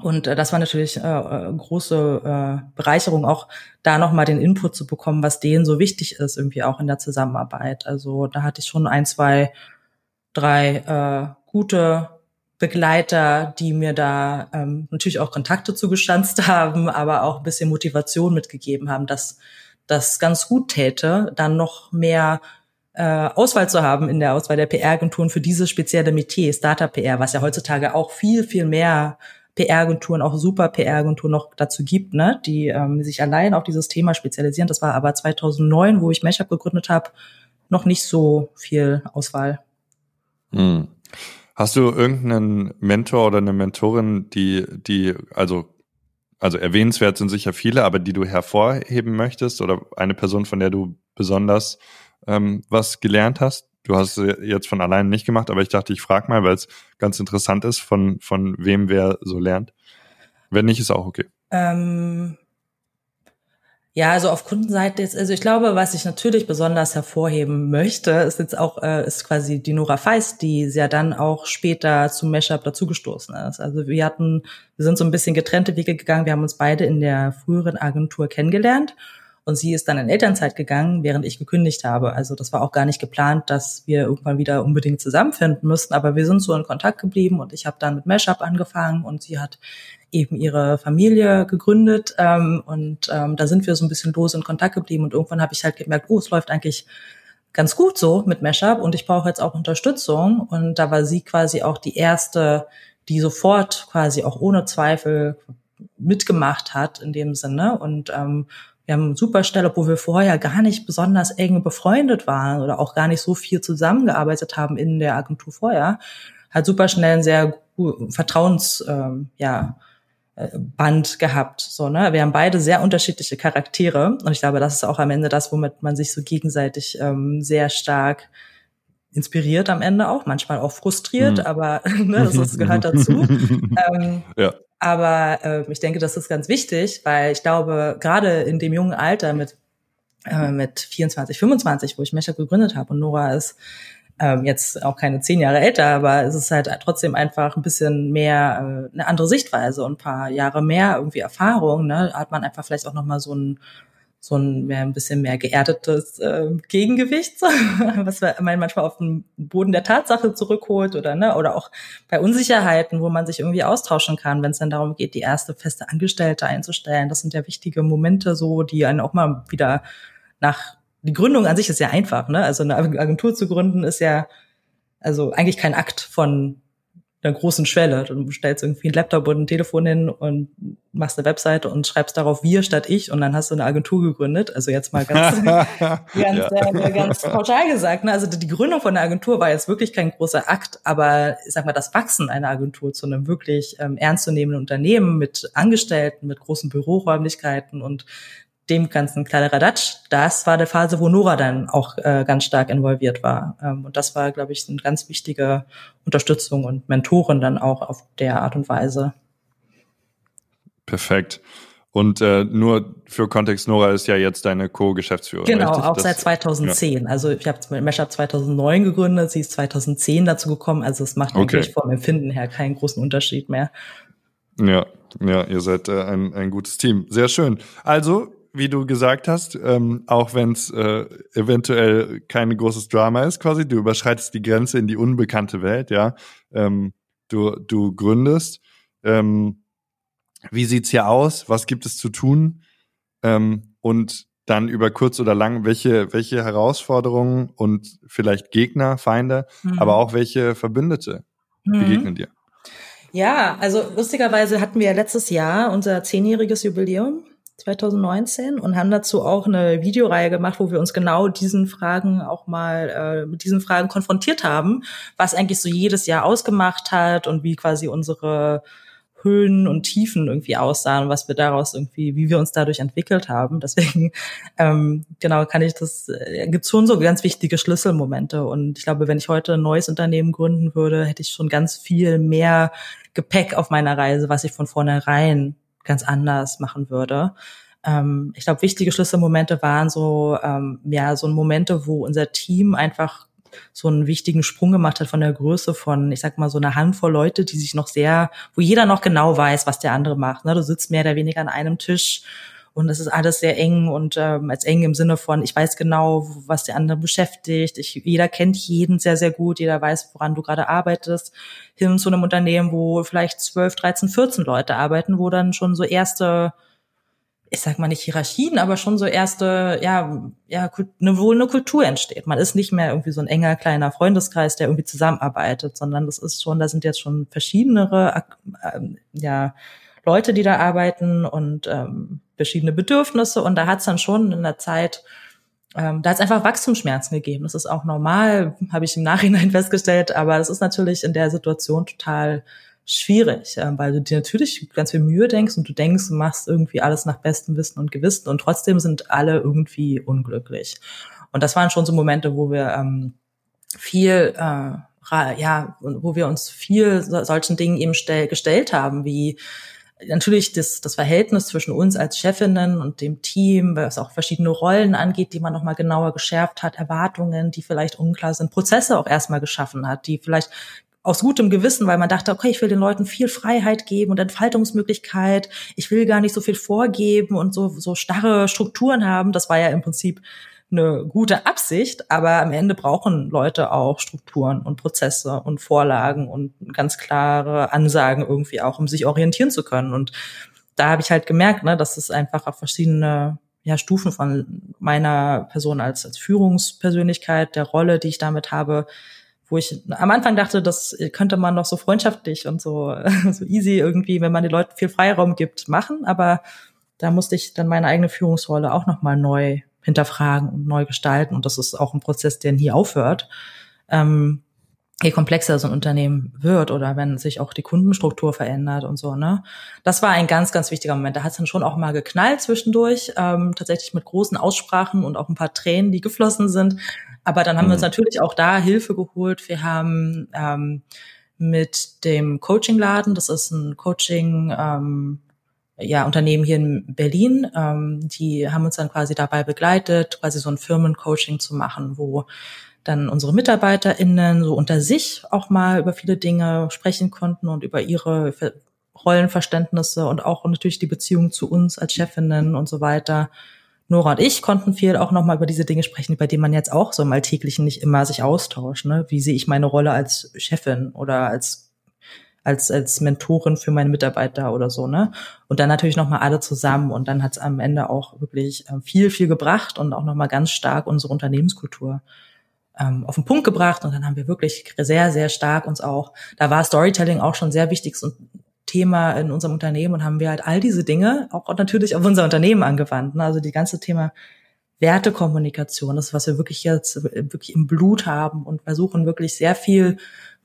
Und äh, das war natürlich äh, äh, große äh, Bereicherung, auch da nochmal den Input zu bekommen, was denen so wichtig ist, irgendwie auch in der Zusammenarbeit. Also da hatte ich schon ein, zwei, drei äh, gute Begleiter, die mir da ähm, natürlich auch Kontakte zugestanzt haben, aber auch ein bisschen Motivation mitgegeben haben, dass das ganz gut täte, dann noch mehr äh, Auswahl zu haben in der Auswahl der PR-Agenturen für dieses spezielle Metier, Startup-PR, was ja heutzutage auch viel, viel mehr PR-Agenturen, auch super PR-Agenturen noch dazu gibt, ne, die ähm, sich allein auf dieses Thema spezialisieren. Das war aber 2009, wo ich Mashup gegründet habe, noch nicht so viel Auswahl. Hm. Hast du irgendeinen Mentor oder eine Mentorin, die, die, also, also erwähnenswert sind sicher viele, aber die du hervorheben möchtest oder eine Person, von der du besonders ähm, was gelernt hast? Du hast es jetzt von alleine nicht gemacht, aber ich dachte, ich frage mal, weil es ganz interessant ist, von, von wem wer so lernt. Wenn nicht, ist auch okay. Ähm, ja, also auf Kundenseite ist, also ich glaube, was ich natürlich besonders hervorheben möchte, ist jetzt auch, äh, ist quasi die Nora Feist, die ja dann auch später zum Mashup dazugestoßen ist. Also wir hatten, wir sind so ein bisschen getrennte Wege gegangen. Wir haben uns beide in der früheren Agentur kennengelernt und sie ist dann in Elternzeit gegangen, während ich gekündigt habe. Also das war auch gar nicht geplant, dass wir irgendwann wieder unbedingt zusammenfinden müssten. Aber wir sind so in Kontakt geblieben und ich habe dann mit Mashup angefangen und sie hat eben ihre Familie gegründet. Ähm, und ähm, da sind wir so ein bisschen los in Kontakt geblieben. Und irgendwann habe ich halt gemerkt, oh, es läuft eigentlich ganz gut so mit Mashup und ich brauche jetzt auch Unterstützung. Und da war sie quasi auch die erste, die sofort quasi auch ohne Zweifel mitgemacht hat in dem Sinne. Und ähm, wir haben super Stelle, obwohl wir vorher gar nicht besonders eng befreundet waren oder auch gar nicht so viel zusammengearbeitet haben in der Agentur vorher, hat super schnell einen sehr Vertrauens, ähm, ja, äh, Band gehabt. So, ne? Wir haben beide sehr unterschiedliche Charaktere und ich glaube, das ist auch am Ende das, womit man sich so gegenseitig ähm, sehr stark inspiriert am Ende auch, manchmal auch frustriert, mhm. aber ne, das, das gehört dazu. ähm, ja. Aber äh, ich denke, das ist ganz wichtig, weil ich glaube, gerade in dem jungen Alter mit äh, mit 24, 25, wo ich Mecha gegründet habe und Nora ist ähm, jetzt auch keine zehn Jahre älter, aber es ist halt trotzdem einfach ein bisschen mehr äh, eine andere Sichtweise und ein paar Jahre mehr irgendwie Erfahrung. Ne? Hat man einfach vielleicht auch noch mal so ein so ein mehr ein bisschen mehr geerdetes äh, Gegengewicht, was man manchmal auf den Boden der Tatsache zurückholt oder ne oder auch bei Unsicherheiten, wo man sich irgendwie austauschen kann, wenn es dann darum geht, die erste feste Angestellte einzustellen. Das sind ja wichtige Momente, so die einen auch mal wieder nach die Gründung an sich ist ja einfach, ne? Also eine Agentur zu gründen ist ja also eigentlich kein Akt von einer großen Schwelle. Du stellst irgendwie ein Laptop und ein Telefon hin und machst eine Webseite und schreibst darauf wir statt ich und dann hast du eine Agentur gegründet. Also jetzt mal ganz, ganz, ja. äh, ganz pauschal gesagt. Ne? Also die Gründung von einer Agentur war jetzt wirklich kein großer Akt, aber ich sag mal, das Wachsen einer Agentur zu einem wirklich ähm, ernstzunehmenden Unternehmen mit Angestellten, mit großen Büroräumlichkeiten und dem ganzen Kladderadatsch, das war der Phase, wo Nora dann auch äh, ganz stark involviert war. Ähm, und das war, glaube ich, eine ganz wichtige Unterstützung und Mentoren dann auch auf der Art und Weise. Perfekt. Und äh, nur für Kontext, Nora ist ja jetzt deine Co-Geschäftsführerin. Genau, richtig? auch das, seit 2010. Ja. Also ich habe Meshup 2009 gegründet, sie ist 2010 dazu gekommen. Also es macht okay. eigentlich vom Empfinden her keinen großen Unterschied mehr. Ja, ja, ihr seid äh, ein, ein gutes Team. Sehr schön. Also, wie du gesagt hast, ähm, auch wenn es äh, eventuell kein großes Drama ist, quasi, du überschreitest die Grenze in die unbekannte Welt, ja. Ähm, du, du gründest. Ähm, wie sieht's hier aus? Was gibt es zu tun? Ähm, und dann über kurz oder lang, welche, welche Herausforderungen und vielleicht Gegner, Feinde, mhm. aber auch welche Verbündete mhm. begegnen dir? Ja, also lustigerweise hatten wir ja letztes Jahr unser zehnjähriges Jubiläum 2019 und haben dazu auch eine Videoreihe gemacht, wo wir uns genau diesen Fragen auch mal äh, mit diesen Fragen konfrontiert haben, was eigentlich so jedes Jahr ausgemacht hat und wie quasi unsere Höhen und Tiefen irgendwie aussahen, was wir daraus irgendwie, wie wir uns dadurch entwickelt haben. Deswegen, ähm, genau, kann ich das, äh, gibt schon so ganz wichtige Schlüsselmomente. Und ich glaube, wenn ich heute ein neues Unternehmen gründen würde, hätte ich schon ganz viel mehr Gepäck auf meiner Reise, was ich von vornherein ganz anders machen würde. Ähm, ich glaube, wichtige Schlüsselmomente waren so, ähm, ja, so Momente, wo unser Team einfach so einen wichtigen Sprung gemacht hat von der Größe von, ich sag mal, so einer Handvoll Leute, die sich noch sehr, wo jeder noch genau weiß, was der andere macht. Ne? Du sitzt mehr oder weniger an einem Tisch und es ist alles sehr eng und ähm, als eng im Sinne von, ich weiß genau, was der andere beschäftigt. Ich, jeder kennt jeden sehr, sehr gut, jeder weiß, woran du gerade arbeitest. Hin zu einem Unternehmen, wo vielleicht 12, 13, 14 Leute arbeiten, wo dann schon so erste ich sag mal nicht Hierarchien, aber schon so erste, ja, ja, eine, wohl eine Kultur entsteht. Man ist nicht mehr irgendwie so ein enger kleiner Freundeskreis, der irgendwie zusammenarbeitet, sondern das ist schon, da sind jetzt schon verschiedenere, äh, ja, Leute, die da arbeiten und ähm, verschiedene Bedürfnisse. Und da hat es dann schon in der Zeit, ähm, da hat es einfach Wachstumsschmerzen gegeben. Das ist auch normal, habe ich im Nachhinein festgestellt. Aber das ist natürlich in der Situation total schwierig, äh, weil du dir natürlich ganz viel Mühe denkst und du denkst, du machst irgendwie alles nach bestem Wissen und Gewissen und trotzdem sind alle irgendwie unglücklich. Und das waren schon so Momente, wo wir ähm, viel äh, ja, wo wir uns viel solchen Dingen eben stell, gestellt haben, wie natürlich das, das Verhältnis zwischen uns als Chefinnen und dem Team, was auch verschiedene Rollen angeht, die man nochmal genauer geschärft hat, Erwartungen, die vielleicht unklar sind, Prozesse auch erstmal geschaffen hat, die vielleicht aus gutem Gewissen, weil man dachte, okay, ich will den Leuten viel Freiheit geben und Entfaltungsmöglichkeit, ich will gar nicht so viel vorgeben und so, so starre Strukturen haben. Das war ja im Prinzip eine gute Absicht, aber am Ende brauchen Leute auch Strukturen und Prozesse und Vorlagen und ganz klare Ansagen irgendwie auch, um sich orientieren zu können. Und da habe ich halt gemerkt, ne, dass es einfach auf verschiedene ja, Stufen von meiner Person als, als Führungspersönlichkeit, der Rolle, die ich damit habe, wo ich am Anfang dachte, das könnte man noch so freundschaftlich und so, so easy irgendwie, wenn man den Leuten viel Freiraum gibt, machen. Aber da musste ich dann meine eigene Führungsrolle auch nochmal neu hinterfragen und neu gestalten. Und das ist auch ein Prozess, der nie aufhört. Ähm, je komplexer so ein Unternehmen wird oder wenn sich auch die Kundenstruktur verändert und so, ne? Das war ein ganz, ganz wichtiger Moment. Da hat es dann schon auch mal geknallt zwischendurch, ähm, tatsächlich mit großen Aussprachen und auch ein paar Tränen, die geflossen sind. Aber dann haben mhm. wir uns mhm. natürlich auch da Hilfe geholt. Wir haben ähm, mit dem Coaching-Laden, das ist ein Coaching, ähm, ja, Unternehmen hier in Berlin, ähm, die haben uns dann quasi dabei begleitet, quasi so ein Firmencoaching zu machen, wo dann unsere MitarbeiterInnen so unter sich auch mal über viele Dinge sprechen konnten und über ihre Rollenverständnisse und auch natürlich die Beziehung zu uns als Chefinnen und so weiter. Nora und ich konnten viel auch nochmal über diese Dinge sprechen, über die man jetzt auch so im Alltäglichen nicht immer sich austauscht. Ne? Wie sehe ich meine Rolle als Chefin oder als als als Mentorin für meine Mitarbeiter oder so, ne? Und dann natürlich nochmal alle zusammen und dann hat es am Ende auch wirklich äh, viel, viel gebracht und auch nochmal ganz stark unsere Unternehmenskultur ähm, auf den Punkt gebracht und dann haben wir wirklich sehr, sehr stark uns auch, da war Storytelling auch schon sehr wichtiges Thema in unserem Unternehmen und haben wir halt all diese Dinge auch natürlich auf unser Unternehmen angewandt. Ne? Also die ganze Thema Wertekommunikation, das, was wir wirklich jetzt wirklich im Blut haben und versuchen wirklich sehr viel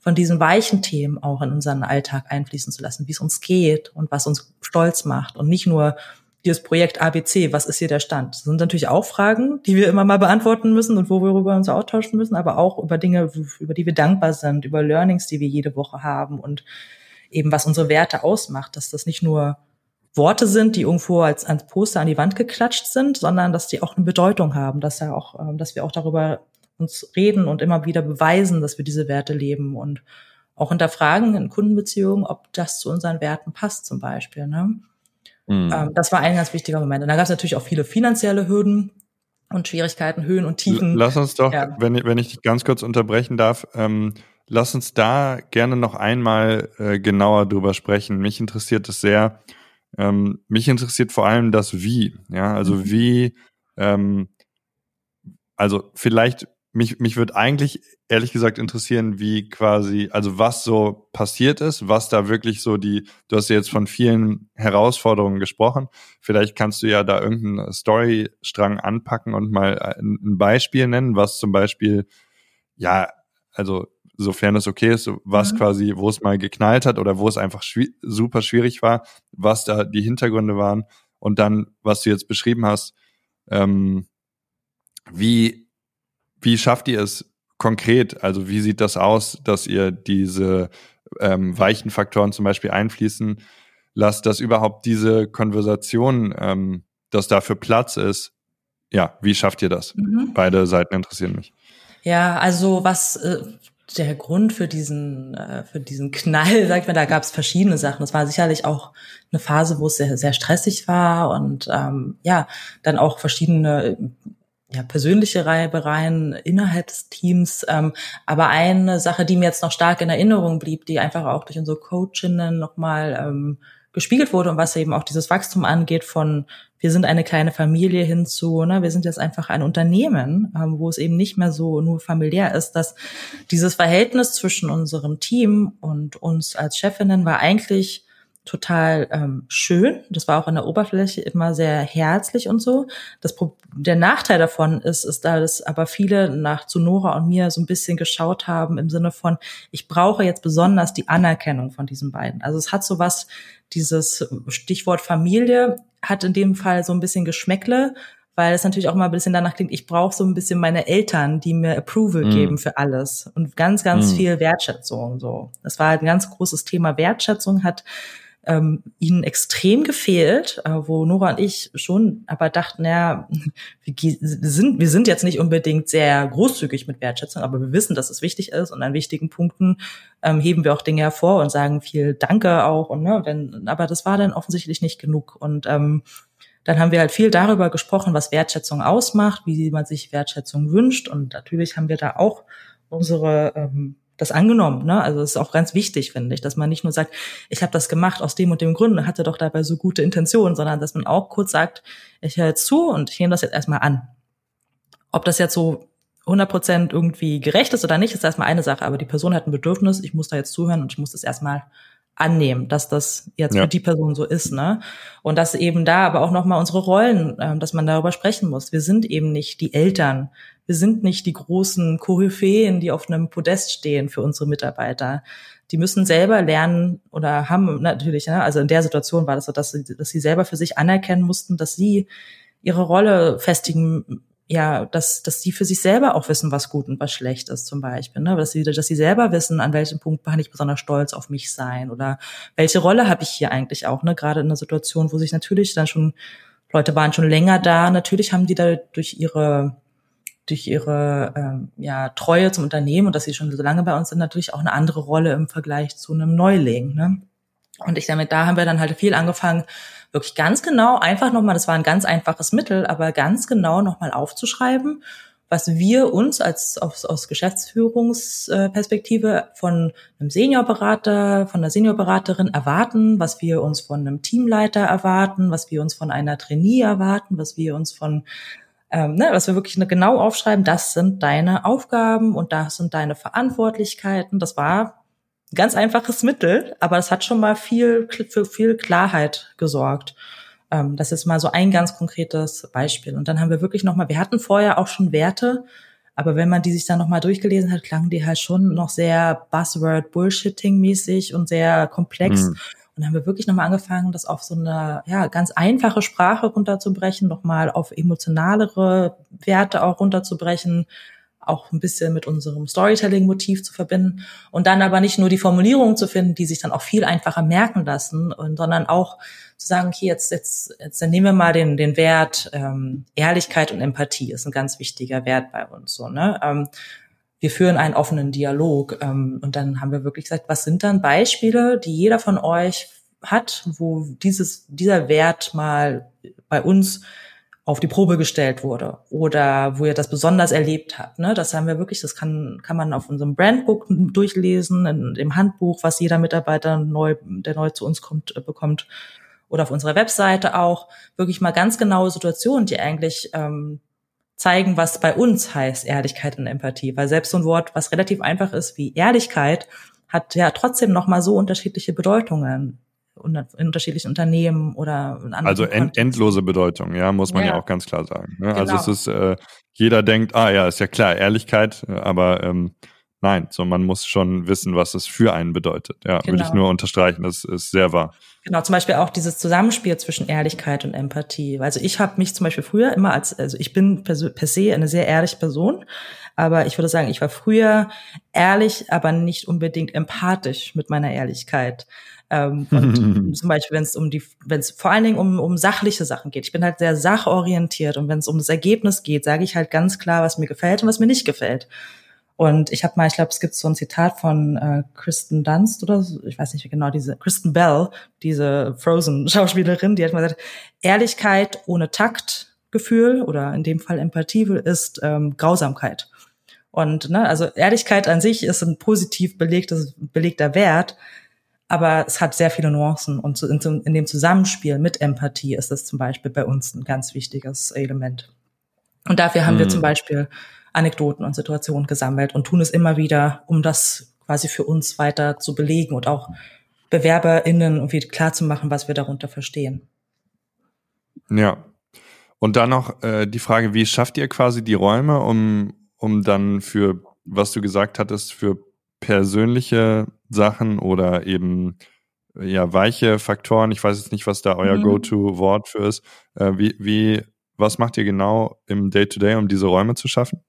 von diesen weichen Themen auch in unseren Alltag einfließen zu lassen, wie es uns geht und was uns stolz macht und nicht nur dieses Projekt ABC, was ist hier der Stand? Das sind natürlich auch Fragen, die wir immer mal beantworten müssen und wo wir über uns austauschen müssen, aber auch über Dinge, über die wir dankbar sind, über Learnings, die wir jede Woche haben und eben was unsere Werte ausmacht, dass das nicht nur Worte sind, die irgendwo als, als Poster an die Wand geklatscht sind, sondern dass die auch eine Bedeutung haben, dass ja auch, ähm, dass wir auch darüber uns reden und immer wieder beweisen, dass wir diese Werte leben und auch hinterfragen in Kundenbeziehungen, ob das zu unseren Werten passt zum Beispiel. Ne? Mhm. Ähm, das war ein ganz wichtiger Moment. Und dann gab es natürlich auch viele finanzielle Hürden und Schwierigkeiten, Höhen und Tiefen. Lass uns doch, ja. wenn, wenn ich dich ganz kurz unterbrechen darf, ähm, lass uns da gerne noch einmal äh, genauer drüber sprechen. Mich interessiert es sehr. Ähm, mich interessiert vor allem das Wie. Ja, also mhm. wie, ähm, also vielleicht mich, mich würde eigentlich ehrlich gesagt interessieren, wie quasi, also was so passiert ist, was da wirklich so die, du hast ja jetzt von vielen Herausforderungen gesprochen. Vielleicht kannst du ja da irgendeinen Storystrang anpacken und mal ein Beispiel nennen, was zum Beispiel, ja, also sofern es okay ist, was mhm. quasi, wo es mal geknallt hat oder wo es einfach schwi super schwierig war, was da die Hintergründe waren und dann, was du jetzt beschrieben hast, ähm, wie wie schafft ihr es konkret? Also wie sieht das aus, dass ihr diese ähm, weichen Faktoren zum Beispiel einfließen lasst, dass überhaupt diese Konversation, ähm, dass dafür Platz ist? Ja, wie schafft ihr das? Mhm. Beide Seiten interessieren mich. Ja, also was äh, der Grund für diesen äh, für diesen Knall, sag ich mal, da gab es verschiedene Sachen. Das war sicherlich auch eine Phase, wo es sehr sehr stressig war und ähm, ja, dann auch verschiedene ja, persönliche Reibereien innerhalb des Teams. Ähm, aber eine Sache, die mir jetzt noch stark in Erinnerung blieb, die einfach auch durch unsere Coachinnen nochmal ähm, gespiegelt wurde und was eben auch dieses Wachstum angeht von wir sind eine kleine Familie hinzu, ne, wir sind jetzt einfach ein Unternehmen, ähm, wo es eben nicht mehr so nur familiär ist, dass dieses Verhältnis zwischen unserem Team und uns als Chefinnen war eigentlich total ähm, schön. Das war auch an der Oberfläche immer sehr herzlich und so. Das der Nachteil davon ist, ist, da dass aber viele nach zu Nora und mir so ein bisschen geschaut haben im Sinne von, ich brauche jetzt besonders die Anerkennung von diesen beiden. Also es hat so was, dieses Stichwort Familie hat in dem Fall so ein bisschen Geschmäckle, weil es natürlich auch mal ein bisschen danach klingt, ich brauche so ein bisschen meine Eltern, die mir Approval mm. geben für alles und ganz, ganz mm. viel Wertschätzung. So, das war halt ein ganz großes Thema. Wertschätzung hat ähm, ihnen extrem gefehlt, äh, wo Nora und ich schon aber dachten, ja, wir sind, wir sind jetzt nicht unbedingt sehr großzügig mit Wertschätzung, aber wir wissen, dass es wichtig ist und an wichtigen Punkten ähm, heben wir auch Dinge hervor und sagen viel Danke auch und ne, denn, aber das war dann offensichtlich nicht genug und ähm, dann haben wir halt viel darüber gesprochen, was Wertschätzung ausmacht, wie man sich Wertschätzung wünscht und natürlich haben wir da auch unsere ähm, das angenommen. Ne? Also es ist auch ganz wichtig, finde ich, dass man nicht nur sagt, ich habe das gemacht aus dem und dem Grund und hatte doch dabei so gute Intentionen, sondern dass man auch kurz sagt, ich höre jetzt zu und ich nehme das jetzt erstmal an. Ob das jetzt so 100% irgendwie gerecht ist oder nicht, ist erstmal eine Sache, aber die Person hat ein Bedürfnis, ich muss da jetzt zuhören und ich muss das erstmal annehmen, dass das jetzt ja. für die Person so ist, ne? Und dass eben da aber auch nochmal unsere Rollen, äh, dass man darüber sprechen muss. Wir sind eben nicht die Eltern, wir sind nicht die großen Koryphäen, die auf einem Podest stehen für unsere Mitarbeiter. Die müssen selber lernen oder haben natürlich, ne, also in der Situation war das so, dass sie, dass sie selber für sich anerkennen mussten, dass sie ihre Rolle festigen ja, dass, dass die für sich selber auch wissen, was gut und was schlecht ist, zum Beispiel. Ne? Dass, sie, dass sie selber wissen, an welchem Punkt kann ich besonders stolz auf mich sein oder welche Rolle habe ich hier eigentlich auch, ne? Gerade in einer Situation, wo sich natürlich dann schon, Leute waren schon länger da, natürlich haben die da durch ihre durch ihre ähm, ja, Treue zum Unternehmen und dass sie schon so lange bei uns sind, natürlich auch eine andere Rolle im Vergleich zu einem Neuling. Ne? Und ich damit, da haben wir dann halt viel angefangen, wirklich ganz genau, einfach nochmal, das war ein ganz einfaches Mittel, aber ganz genau nochmal aufzuschreiben, was wir uns als aus, aus Geschäftsführungsperspektive von einem Seniorberater, von einer Seniorberaterin erwarten, was wir uns von einem Teamleiter erwarten, was wir uns von einer Trainee erwarten, was wir uns von ähm, ne, was wir wirklich genau aufschreiben, das sind deine Aufgaben und das sind deine Verantwortlichkeiten. Das war ganz einfaches Mittel, aber das hat schon mal viel für viel Klarheit gesorgt. Ähm, das ist mal so ein ganz konkretes Beispiel. Und dann haben wir wirklich noch mal, wir hatten vorher auch schon Werte, aber wenn man die sich dann noch mal durchgelesen hat, klangen die halt schon noch sehr Buzzword Bullshitting mäßig und sehr komplex. Mhm. Und dann haben wir wirklich nochmal angefangen, das auf so eine ja, ganz einfache Sprache runterzubrechen, nochmal auf emotionalere Werte auch runterzubrechen, auch ein bisschen mit unserem Storytelling-Motiv zu verbinden und dann aber nicht nur die Formulierungen zu finden, die sich dann auch viel einfacher merken lassen, und, sondern auch zu sagen, okay, jetzt, jetzt, jetzt dann nehmen wir mal den, den Wert ähm, Ehrlichkeit und Empathie, ist ein ganz wichtiger Wert bei uns. So, ne? Ähm, wir führen einen offenen Dialog ähm, und dann haben wir wirklich gesagt, was sind dann Beispiele, die jeder von euch hat, wo dieses, dieser Wert mal bei uns auf die Probe gestellt wurde oder wo ihr das besonders erlebt habt. Ne? Das haben wir wirklich, das kann, kann man auf unserem Brandbook durchlesen, in dem Handbuch, was jeder Mitarbeiter neu, der neu zu uns kommt, äh, bekommt oder auf unserer Webseite auch. Wirklich mal ganz genaue Situationen, die eigentlich ähm, zeigen, was bei uns heißt Ehrlichkeit und Empathie. Weil selbst so ein Wort, was relativ einfach ist wie Ehrlichkeit, hat ja trotzdem noch mal so unterschiedliche Bedeutungen in unterschiedlichen Unternehmen oder in Also end, endlose Bedeutung, ja, muss man ja, ja auch ganz klar sagen. Ne? Also genau. Also es ist, äh, jeder denkt, ah ja, ist ja klar, Ehrlichkeit, aber ähm, nein, so man muss schon wissen, was es für einen bedeutet. Ja, genau. würde ich nur unterstreichen, das ist sehr wahr. Genau, zum Beispiel auch dieses Zusammenspiel zwischen Ehrlichkeit und Empathie. Also ich habe mich zum Beispiel früher immer als, also ich bin per, per se eine sehr ehrliche Person, aber ich würde sagen, ich war früher ehrlich, aber nicht unbedingt empathisch mit meiner Ehrlichkeit. Ähm, und zum Beispiel, wenn es um die, wenn es vor allen Dingen um, um sachliche Sachen geht. Ich bin halt sehr sachorientiert und wenn es um das Ergebnis geht, sage ich halt ganz klar, was mir gefällt und was mir nicht gefällt. Und ich habe mal, ich glaube, es gibt so ein Zitat von äh, Kristen Dunst oder so, ich weiß nicht genau, diese Kristen Bell, diese Frozen-Schauspielerin, die hat mal gesagt, Ehrlichkeit ohne Taktgefühl oder in dem Fall Empathie ist ähm, Grausamkeit. Und ne, also Ehrlichkeit an sich ist ein positiv belegtes, belegter Wert, aber es hat sehr viele Nuancen und in, in dem Zusammenspiel mit Empathie ist das zum Beispiel bei uns ein ganz wichtiges Element. Und dafür haben hm. wir zum Beispiel Anekdoten und Situationen gesammelt und tun es immer wieder, um das quasi für uns weiter zu belegen und auch BewerberInnen irgendwie klar zu machen, was wir darunter verstehen. Ja. Und dann noch äh, die Frage, wie schafft ihr quasi die Räume, um, um dann für, was du gesagt hattest, für persönliche Sachen oder eben ja weiche Faktoren. Ich weiß jetzt nicht, was da euer mhm. Go-to-Wort für ist. Äh, wie, wie, was macht ihr genau im Day-to-Day, -Day, um diese Räume zu schaffen?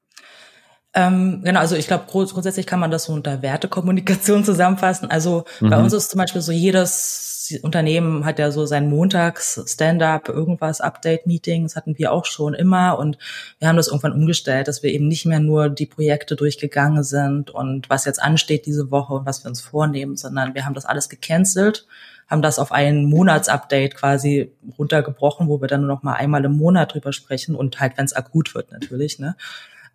Ähm, genau, also ich glaube, grundsätzlich kann man das so unter Wertekommunikation zusammenfassen. Also mhm. bei uns ist zum Beispiel so jedes Unternehmen hat ja so sein Montags-Stand-up, irgendwas, Update-Meeting, das hatten wir auch schon immer und wir haben das irgendwann umgestellt, dass wir eben nicht mehr nur die Projekte durchgegangen sind und was jetzt ansteht diese Woche und was wir uns vornehmen, sondern wir haben das alles gecancelt, haben das auf ein Monatsupdate quasi runtergebrochen, wo wir dann nur noch mal einmal im Monat drüber sprechen und halt, wenn es akut wird natürlich, ne?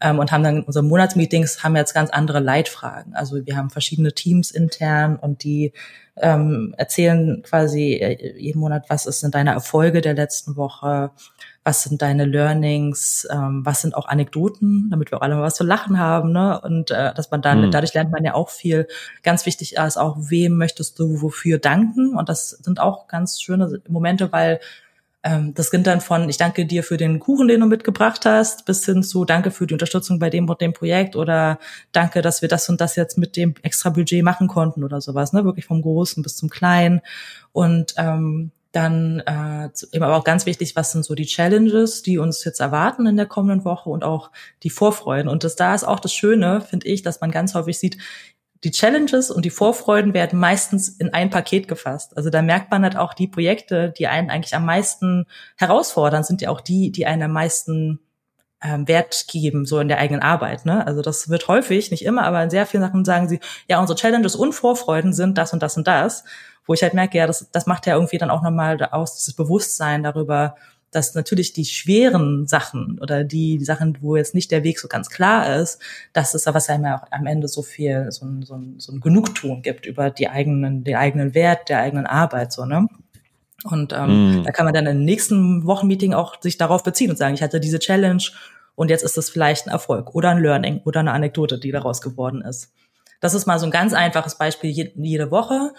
Ähm, und haben dann in unseren Monatsmeetings haben jetzt ganz andere Leitfragen. Also wir haben verschiedene Teams intern und die ähm, erzählen quasi äh, jeden Monat, was ist denn deine Erfolge der letzten Woche, was sind deine Learnings, ähm, was sind auch Anekdoten, damit wir auch alle mal was zu lachen haben, ne? Und äh, dass man dann, mhm. dadurch lernt man ja auch viel. Ganz wichtig ist auch, wem möchtest du wofür danken? Und das sind auch ganz schöne Momente, weil das sind dann von, ich danke dir für den Kuchen, den du mitgebracht hast, bis hin zu danke für die Unterstützung bei dem und dem Projekt oder danke, dass wir das und das jetzt mit dem extra Budget machen konnten oder sowas, ne? Wirklich vom Großen bis zum Kleinen. Und ähm, dann äh, eben aber auch ganz wichtig, was sind so die Challenges, die uns jetzt erwarten in der kommenden Woche und auch die Vorfreuden. Und das da ist auch das Schöne, finde ich, dass man ganz häufig sieht, die Challenges und die Vorfreuden werden meistens in ein Paket gefasst. Also da merkt man halt auch die Projekte, die einen eigentlich am meisten herausfordern, sind ja auch die, die einen am meisten ähm, Wert geben, so in der eigenen Arbeit. Ne? Also das wird häufig, nicht immer, aber in sehr vielen Sachen sagen sie, ja, unsere Challenges und Vorfreuden sind das und das und das wo ich halt merke, ja, das, das macht ja irgendwie dann auch nochmal aus, dieses Bewusstsein darüber, dass natürlich die schweren Sachen oder die, die Sachen, wo jetzt nicht der Weg so ganz klar ist, dass es aber einem ja auch am Ende so viel, so ein, so ein, so ein Genugtuung gibt über die eigenen, den eigenen Wert der eigenen Arbeit, so, ne? Und ähm, mm. da kann man dann im nächsten Wochenmeeting auch sich darauf beziehen und sagen, ich hatte diese Challenge und jetzt ist es vielleicht ein Erfolg oder ein Learning oder eine Anekdote, die daraus geworden ist. Das ist mal so ein ganz einfaches Beispiel jede Woche.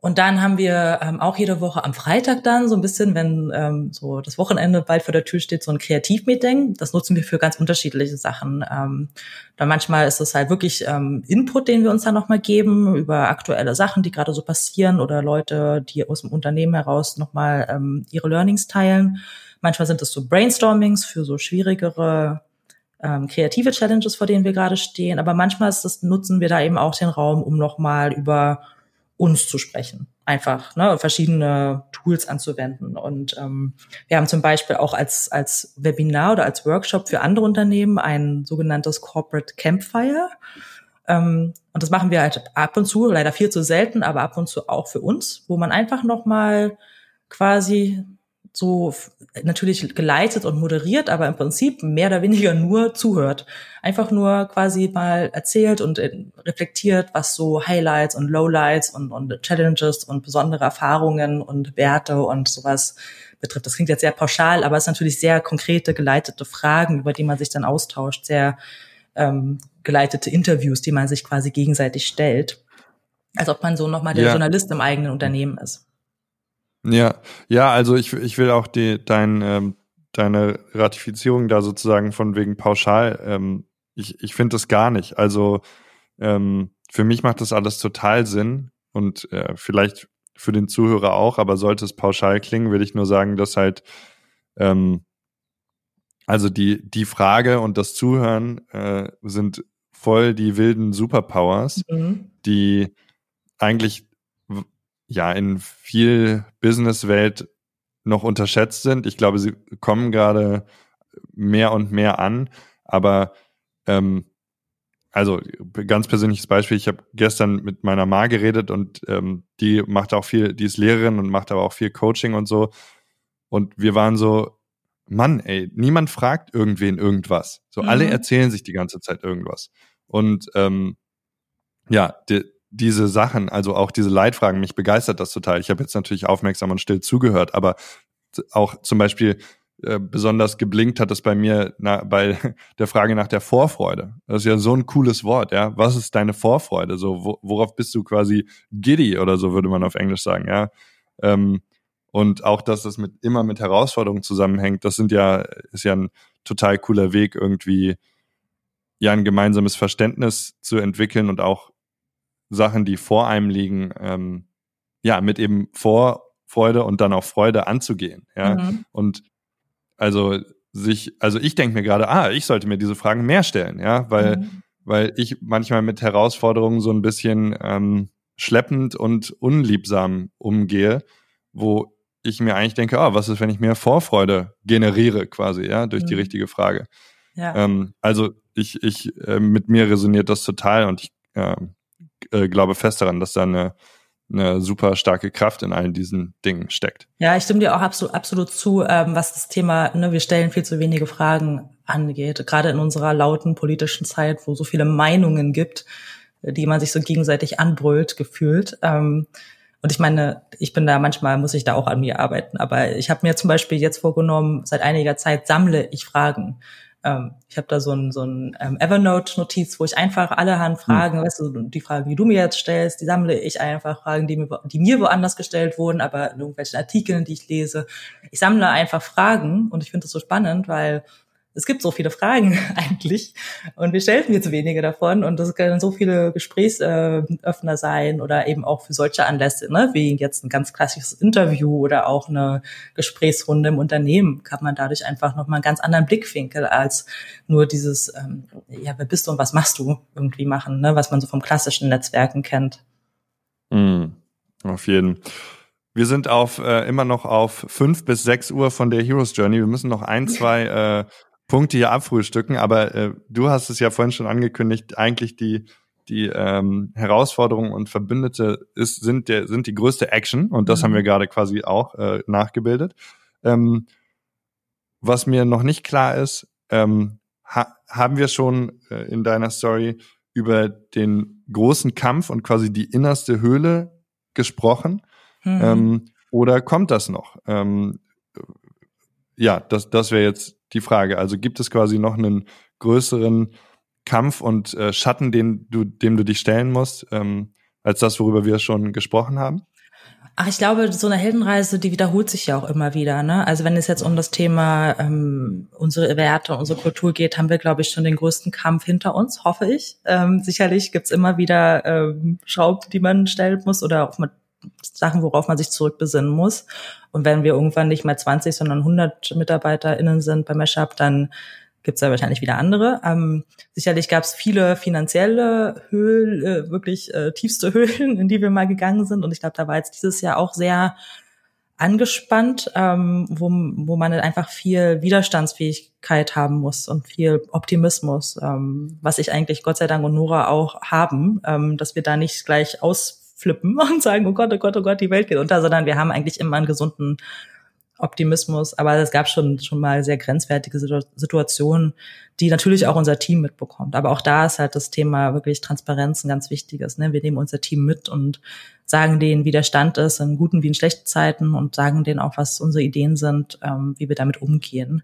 Und dann haben wir ähm, auch jede Woche am Freitag dann so ein bisschen, wenn ähm, so das Wochenende bald vor der Tür steht, so ein Kreativmeeting. Das nutzen wir für ganz unterschiedliche Sachen. Ähm, dann manchmal ist es halt wirklich ähm, Input, den wir uns dann nochmal geben über aktuelle Sachen, die gerade so passieren oder Leute, die aus dem Unternehmen heraus nochmal ähm, ihre Learnings teilen. Manchmal sind es so Brainstormings für so schwierigere ähm, kreative Challenges, vor denen wir gerade stehen. Aber manchmal ist das, nutzen wir da eben auch den Raum, um nochmal über uns zu sprechen. Einfach ne, verschiedene Tools anzuwenden. Und ähm, wir haben zum Beispiel auch als, als Webinar oder als Workshop für andere Unternehmen ein sogenanntes Corporate Campfire. Ähm, und das machen wir halt ab und zu, leider viel zu selten, aber ab und zu auch für uns, wo man einfach nochmal quasi so natürlich geleitet und moderiert, aber im Prinzip mehr oder weniger nur zuhört. Einfach nur quasi mal erzählt und äh, reflektiert, was so Highlights und Lowlights und, und Challenges und besondere Erfahrungen und Werte und sowas betrifft. Das klingt jetzt sehr pauschal, aber es sind natürlich sehr konkrete, geleitete Fragen, über die man sich dann austauscht, sehr ähm, geleitete Interviews, die man sich quasi gegenseitig stellt. Als ob man so nochmal der ja. Journalist im eigenen Unternehmen ist. Ja, ja, also ich, ich will auch die, dein, ähm, deine Ratifizierung da sozusagen von wegen pauschal, ähm, ich, ich finde das gar nicht. Also ähm, für mich macht das alles total Sinn und äh, vielleicht für den Zuhörer auch, aber sollte es pauschal klingen, will ich nur sagen, dass halt ähm, also die, die Frage und das Zuhören äh, sind voll die wilden Superpowers, mhm. die eigentlich ja in viel Businesswelt noch unterschätzt sind. Ich glaube, sie kommen gerade mehr und mehr an, aber ähm, also ganz persönliches Beispiel, ich habe gestern mit meiner Ma geredet und ähm, die macht auch viel, die ist Lehrerin und macht aber auch viel Coaching und so. Und wir waren so, Mann, ey, niemand fragt irgendwen irgendwas. So mhm. alle erzählen sich die ganze Zeit irgendwas. Und ähm, ja, die, diese Sachen, also auch diese Leitfragen, mich begeistert das total. Ich habe jetzt natürlich aufmerksam und still zugehört, aber auch zum Beispiel äh, besonders geblinkt hat es bei mir na, bei der Frage nach der Vorfreude. Das ist ja so ein cooles Wort, ja. Was ist deine Vorfreude? So, wo, worauf bist du quasi giddy oder so würde man auf Englisch sagen, ja. Ähm, und auch, dass das mit immer mit Herausforderungen zusammenhängt, das sind ja, ist ja ein total cooler Weg, irgendwie ja ein gemeinsames Verständnis zu entwickeln und auch Sachen, die vor einem liegen, ähm, ja, mit eben Vorfreude und dann auch Freude anzugehen. Ja. Mhm. Und also sich, also ich denke mir gerade, ah, ich sollte mir diese Fragen mehr stellen, ja, weil, mhm. weil ich manchmal mit Herausforderungen so ein bisschen ähm, schleppend und unliebsam umgehe, wo ich mir eigentlich denke, ah, was ist, wenn ich mehr Vorfreude generiere, quasi, ja, durch mhm. die richtige Frage. Ja. Ähm, also ich, ich, äh, mit mir resoniert das total und ich äh, äh, glaube fest daran, dass da eine, eine super starke Kraft in allen diesen Dingen steckt. Ja, ich stimme dir auch absolut, absolut zu, ähm, was das Thema, ne, wir stellen viel zu wenige Fragen angeht. Gerade in unserer lauten politischen Zeit, wo so viele Meinungen gibt, die man sich so gegenseitig anbrüllt, gefühlt. Ähm, und ich meine, ich bin da manchmal, muss ich da auch an mir arbeiten. Aber ich habe mir zum Beispiel jetzt vorgenommen, seit einiger Zeit sammle ich Fragen. Ähm, ich habe da so ein, so ein ähm, Evernote-Notiz, wo ich einfach allerhand hm. Fragen, mhm. weißt du, die Fragen, die du mir jetzt stellst, die sammle ich einfach, Fragen, die mir, die mir woanders gestellt wurden, aber in irgendwelchen Artikeln, die ich lese. Ich sammle einfach Fragen und ich finde das so spannend, weil es gibt so viele Fragen eigentlich und wir stellen mir zu wenige davon und das können so viele Gesprächsöffner sein oder eben auch für solche Anlässe, ne, wie jetzt ein ganz klassisches Interview oder auch eine Gesprächsrunde im Unternehmen, kann man dadurch einfach nochmal einen ganz anderen Blickwinkel als nur dieses, ähm, ja, wer bist du und was machst du irgendwie machen, ne, was man so vom klassischen Netzwerken kennt. Mm, auf jeden. Wir sind auf äh, immer noch auf fünf bis sechs Uhr von der Heroes Journey. Wir müssen noch ein, zwei äh, Punkte hier abfrühstücken, aber äh, du hast es ja vorhin schon angekündigt, eigentlich die die ähm, Herausforderung und Verbündete ist, sind, der, sind die größte Action und das mhm. haben wir gerade quasi auch äh, nachgebildet. Ähm, was mir noch nicht klar ist, ähm, ha haben wir schon äh, in deiner Story über den großen Kampf und quasi die innerste Höhle gesprochen? Mhm. Ähm, oder kommt das noch? Ähm, ja, das, das wäre jetzt die Frage. Also gibt es quasi noch einen größeren Kampf und äh, Schatten, den du, dem du dich stellen musst, ähm, als das, worüber wir schon gesprochen haben? Ach, ich glaube, so eine Heldenreise, die wiederholt sich ja auch immer wieder. Ne? Also wenn es jetzt um das Thema ähm, unsere Werte, unsere Kultur geht, haben wir, glaube ich, schon den größten Kampf hinter uns, hoffe ich. Ähm, sicherlich gibt's immer wieder ähm, Schrauben, die man stellen muss oder auch mit Sachen, worauf man sich zurückbesinnen muss. Und wenn wir irgendwann nicht mehr 20, sondern 100 MitarbeiterInnen sind bei Meshup, dann gibt's da wahrscheinlich wieder andere. Ähm, sicherlich gab's viele finanzielle Höhlen, äh, wirklich äh, tiefste Höhlen, in die wir mal gegangen sind. Und ich glaube, da war jetzt dieses Jahr auch sehr angespannt, ähm, wo, wo man einfach viel Widerstandsfähigkeit haben muss und viel Optimismus, ähm, was ich eigentlich Gott sei Dank und Nora auch haben, ähm, dass wir da nicht gleich aus flippen und sagen, oh Gott, oh Gott, oh Gott, die Welt geht unter, sondern wir haben eigentlich immer einen gesunden Optimismus. Aber es gab schon, schon mal sehr grenzwertige Situationen, die natürlich auch unser Team mitbekommt. Aber auch da ist halt das Thema wirklich Transparenz ein ganz wichtiges. Ne? Wir nehmen unser Team mit und sagen denen, wie der Stand ist, in guten wie in schlechten Zeiten und sagen denen auch, was unsere Ideen sind, ähm, wie wir damit umgehen.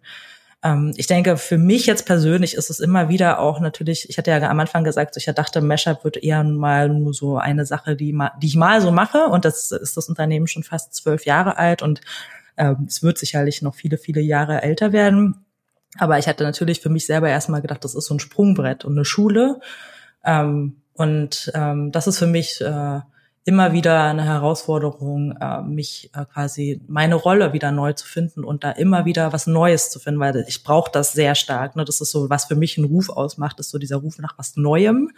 Ähm, ich denke, für mich jetzt persönlich ist es immer wieder auch natürlich, ich hatte ja am Anfang gesagt, ich dachte, Mashup wird eher mal nur so eine Sache, die, die ich mal so mache. Und das ist das Unternehmen schon fast zwölf Jahre alt und ähm, es wird sicherlich noch viele, viele Jahre älter werden. Aber ich hatte natürlich für mich selber erstmal gedacht, das ist so ein Sprungbrett und eine Schule. Ähm, und ähm, das ist für mich äh, immer wieder eine Herausforderung, äh, mich äh, quasi meine Rolle wieder neu zu finden und da immer wieder was Neues zu finden, weil ich brauche das sehr stark. Ne? Das ist so, was für mich einen Ruf ausmacht, ist so dieser Ruf nach was Neuem.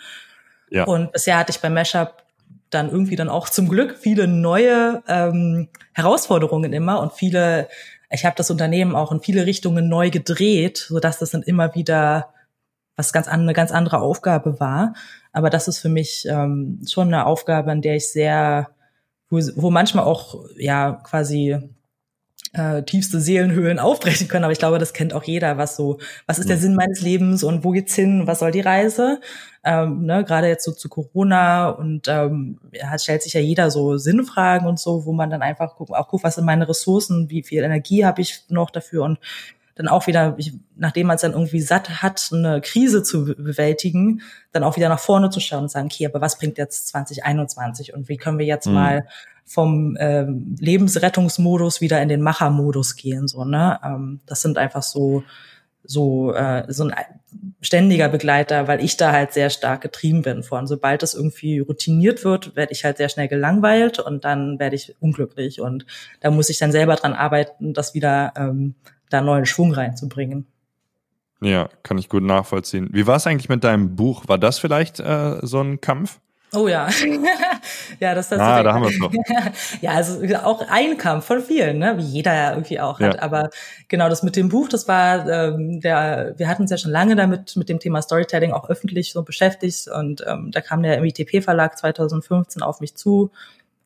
Ja. Und bisher hatte ich bei Mashup dann irgendwie dann auch zum Glück viele neue ähm, Herausforderungen immer und viele, ich habe das Unternehmen auch in viele Richtungen neu gedreht, so dass das dann immer wieder was ganz an, eine ganz andere Aufgabe war. Aber das ist für mich ähm, schon eine Aufgabe, an der ich sehr, wo, wo manchmal auch ja quasi äh, tiefste Seelenhöhlen aufbrechen können. Aber ich glaube, das kennt auch jeder, was so, was ist der Sinn meines Lebens und wo geht's hin, was soll die Reise? Ähm, ne, Gerade jetzt so zu Corona und ähm, ja, stellt sich ja jeder so Sinnfragen und so, wo man dann einfach guckt, auch guckt, was sind meine Ressourcen, wie viel Energie habe ich noch dafür und dann auch wieder, ich, nachdem man es dann irgendwie satt hat, eine Krise zu bewältigen, dann auch wieder nach vorne zu schauen und sagen, okay, aber was bringt jetzt 2021 und wie können wir jetzt mhm. mal vom ähm, Lebensrettungsmodus wieder in den Machermodus gehen, so ne? Ähm, das sind einfach so so äh, so ein ständiger Begleiter, weil ich da halt sehr stark getrieben bin von. Sobald das irgendwie routiniert wird, werde ich halt sehr schnell gelangweilt und dann werde ich unglücklich und da muss ich dann selber dran arbeiten, das wieder ähm, da neuen Schwung reinzubringen. Ja, kann ich gut nachvollziehen. Wie war es eigentlich mit deinem Buch? War das vielleicht äh, so ein Kampf? Oh ja, ja, das ist ah, da haben wir es ja, also auch ein Kampf von vielen, ne? wie jeder ja irgendwie auch hat. Ja. Aber genau das mit dem Buch, das war ähm, der. Wir hatten uns ja schon lange damit mit dem Thema Storytelling auch öffentlich so beschäftigt und ähm, da kam der MITP Verlag 2015 auf mich zu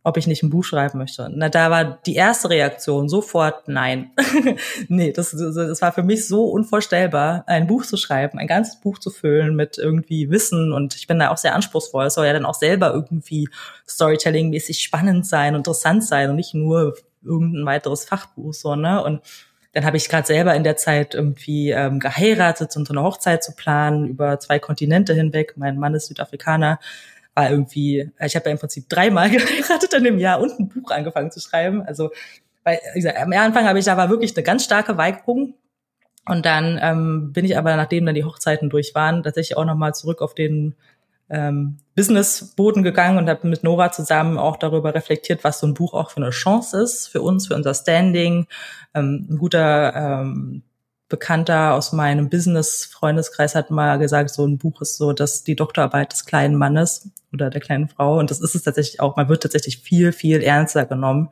ob ich nicht ein Buch schreiben möchte. Na, da war die erste Reaktion sofort nein. nee, das, das war für mich so unvorstellbar, ein Buch zu schreiben, ein ganzes Buch zu füllen mit irgendwie Wissen und ich bin da auch sehr anspruchsvoll. Es soll ja dann auch selber irgendwie Storytelling-mäßig spannend sein, interessant sein und nicht nur irgendein weiteres Fachbuch, so, ne? Und dann habe ich gerade selber in der Zeit irgendwie ähm, geheiratet und so eine Hochzeit zu planen über zwei Kontinente hinweg. Mein Mann ist Südafrikaner war irgendwie, ich habe ja im Prinzip dreimal geheiratet in dem Jahr und ein Buch angefangen zu schreiben. Also weil, wie gesagt, am Anfang habe ich aber wirklich eine ganz starke Weigerung. Und dann ähm, bin ich aber, nachdem dann die Hochzeiten durch waren, tatsächlich auch nochmal zurück auf den ähm, Businessboden gegangen und habe mit Nora zusammen auch darüber reflektiert, was so ein Buch auch für eine Chance ist für uns, für unser Standing. Ähm, ein guter ähm, Bekannter aus meinem Business-Freundeskreis hat mal gesagt, so ein Buch ist so, dass die Doktorarbeit des kleinen Mannes oder der kleinen Frau. Und das ist es tatsächlich auch. Man wird tatsächlich viel, viel ernster genommen,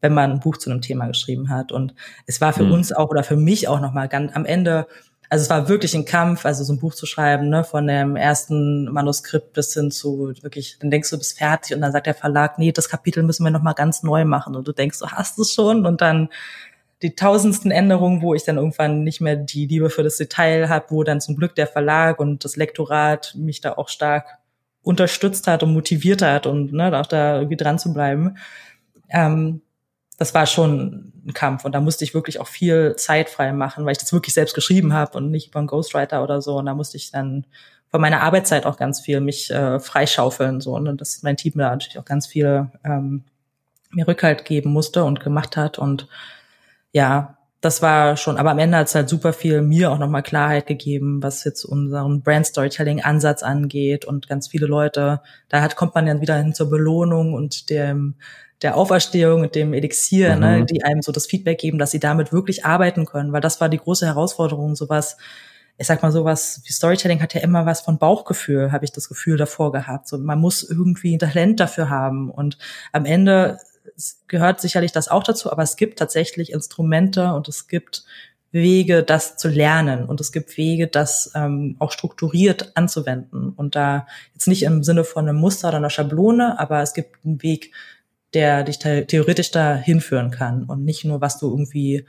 wenn man ein Buch zu einem Thema geschrieben hat. Und es war für mhm. uns auch oder für mich auch nochmal ganz am Ende, also es war wirklich ein Kampf, also so ein Buch zu schreiben, ne, von dem ersten Manuskript bis hin zu wirklich, dann denkst du, du bist fertig und dann sagt der Verlag, nee, das Kapitel müssen wir nochmal ganz neu machen. Und du denkst, du hast es schon und dann die tausendsten Änderungen, wo ich dann irgendwann nicht mehr die Liebe für das Detail habe, wo dann zum Glück der Verlag und das Lektorat mich da auch stark unterstützt hat und motiviert hat und ne, auch da irgendwie dran zu bleiben. Ähm, das war schon ein Kampf und da musste ich wirklich auch viel Zeit frei machen, weil ich das wirklich selbst geschrieben habe und nicht über einen Ghostwriter oder so. Und da musste ich dann von meiner Arbeitszeit auch ganz viel mich äh, freischaufeln so und dass mein Team da natürlich auch ganz viel ähm, mir Rückhalt geben musste und gemacht hat und ja, das war schon, aber am Ende hat es halt super viel mir auch nochmal Klarheit gegeben, was jetzt unseren Brand Storytelling Ansatz angeht und ganz viele Leute, da hat, kommt man dann wieder hin zur Belohnung und dem, der Auferstehung und dem Elixier, ne, mhm. ne, die einem so das Feedback geben, dass sie damit wirklich arbeiten können, weil das war die große Herausforderung, sowas, ich sag mal sowas, wie Storytelling hat ja immer was von Bauchgefühl, habe ich das Gefühl davor gehabt. So, man muss irgendwie ein Talent dafür haben und am Ende gehört sicherlich das auch dazu, aber es gibt tatsächlich Instrumente und es gibt Wege, das zu lernen und es gibt Wege, das ähm, auch strukturiert anzuwenden und da jetzt nicht im Sinne von einem Muster oder einer Schablone, aber es gibt einen Weg, der dich theoretisch da hinführen kann und nicht nur, was du irgendwie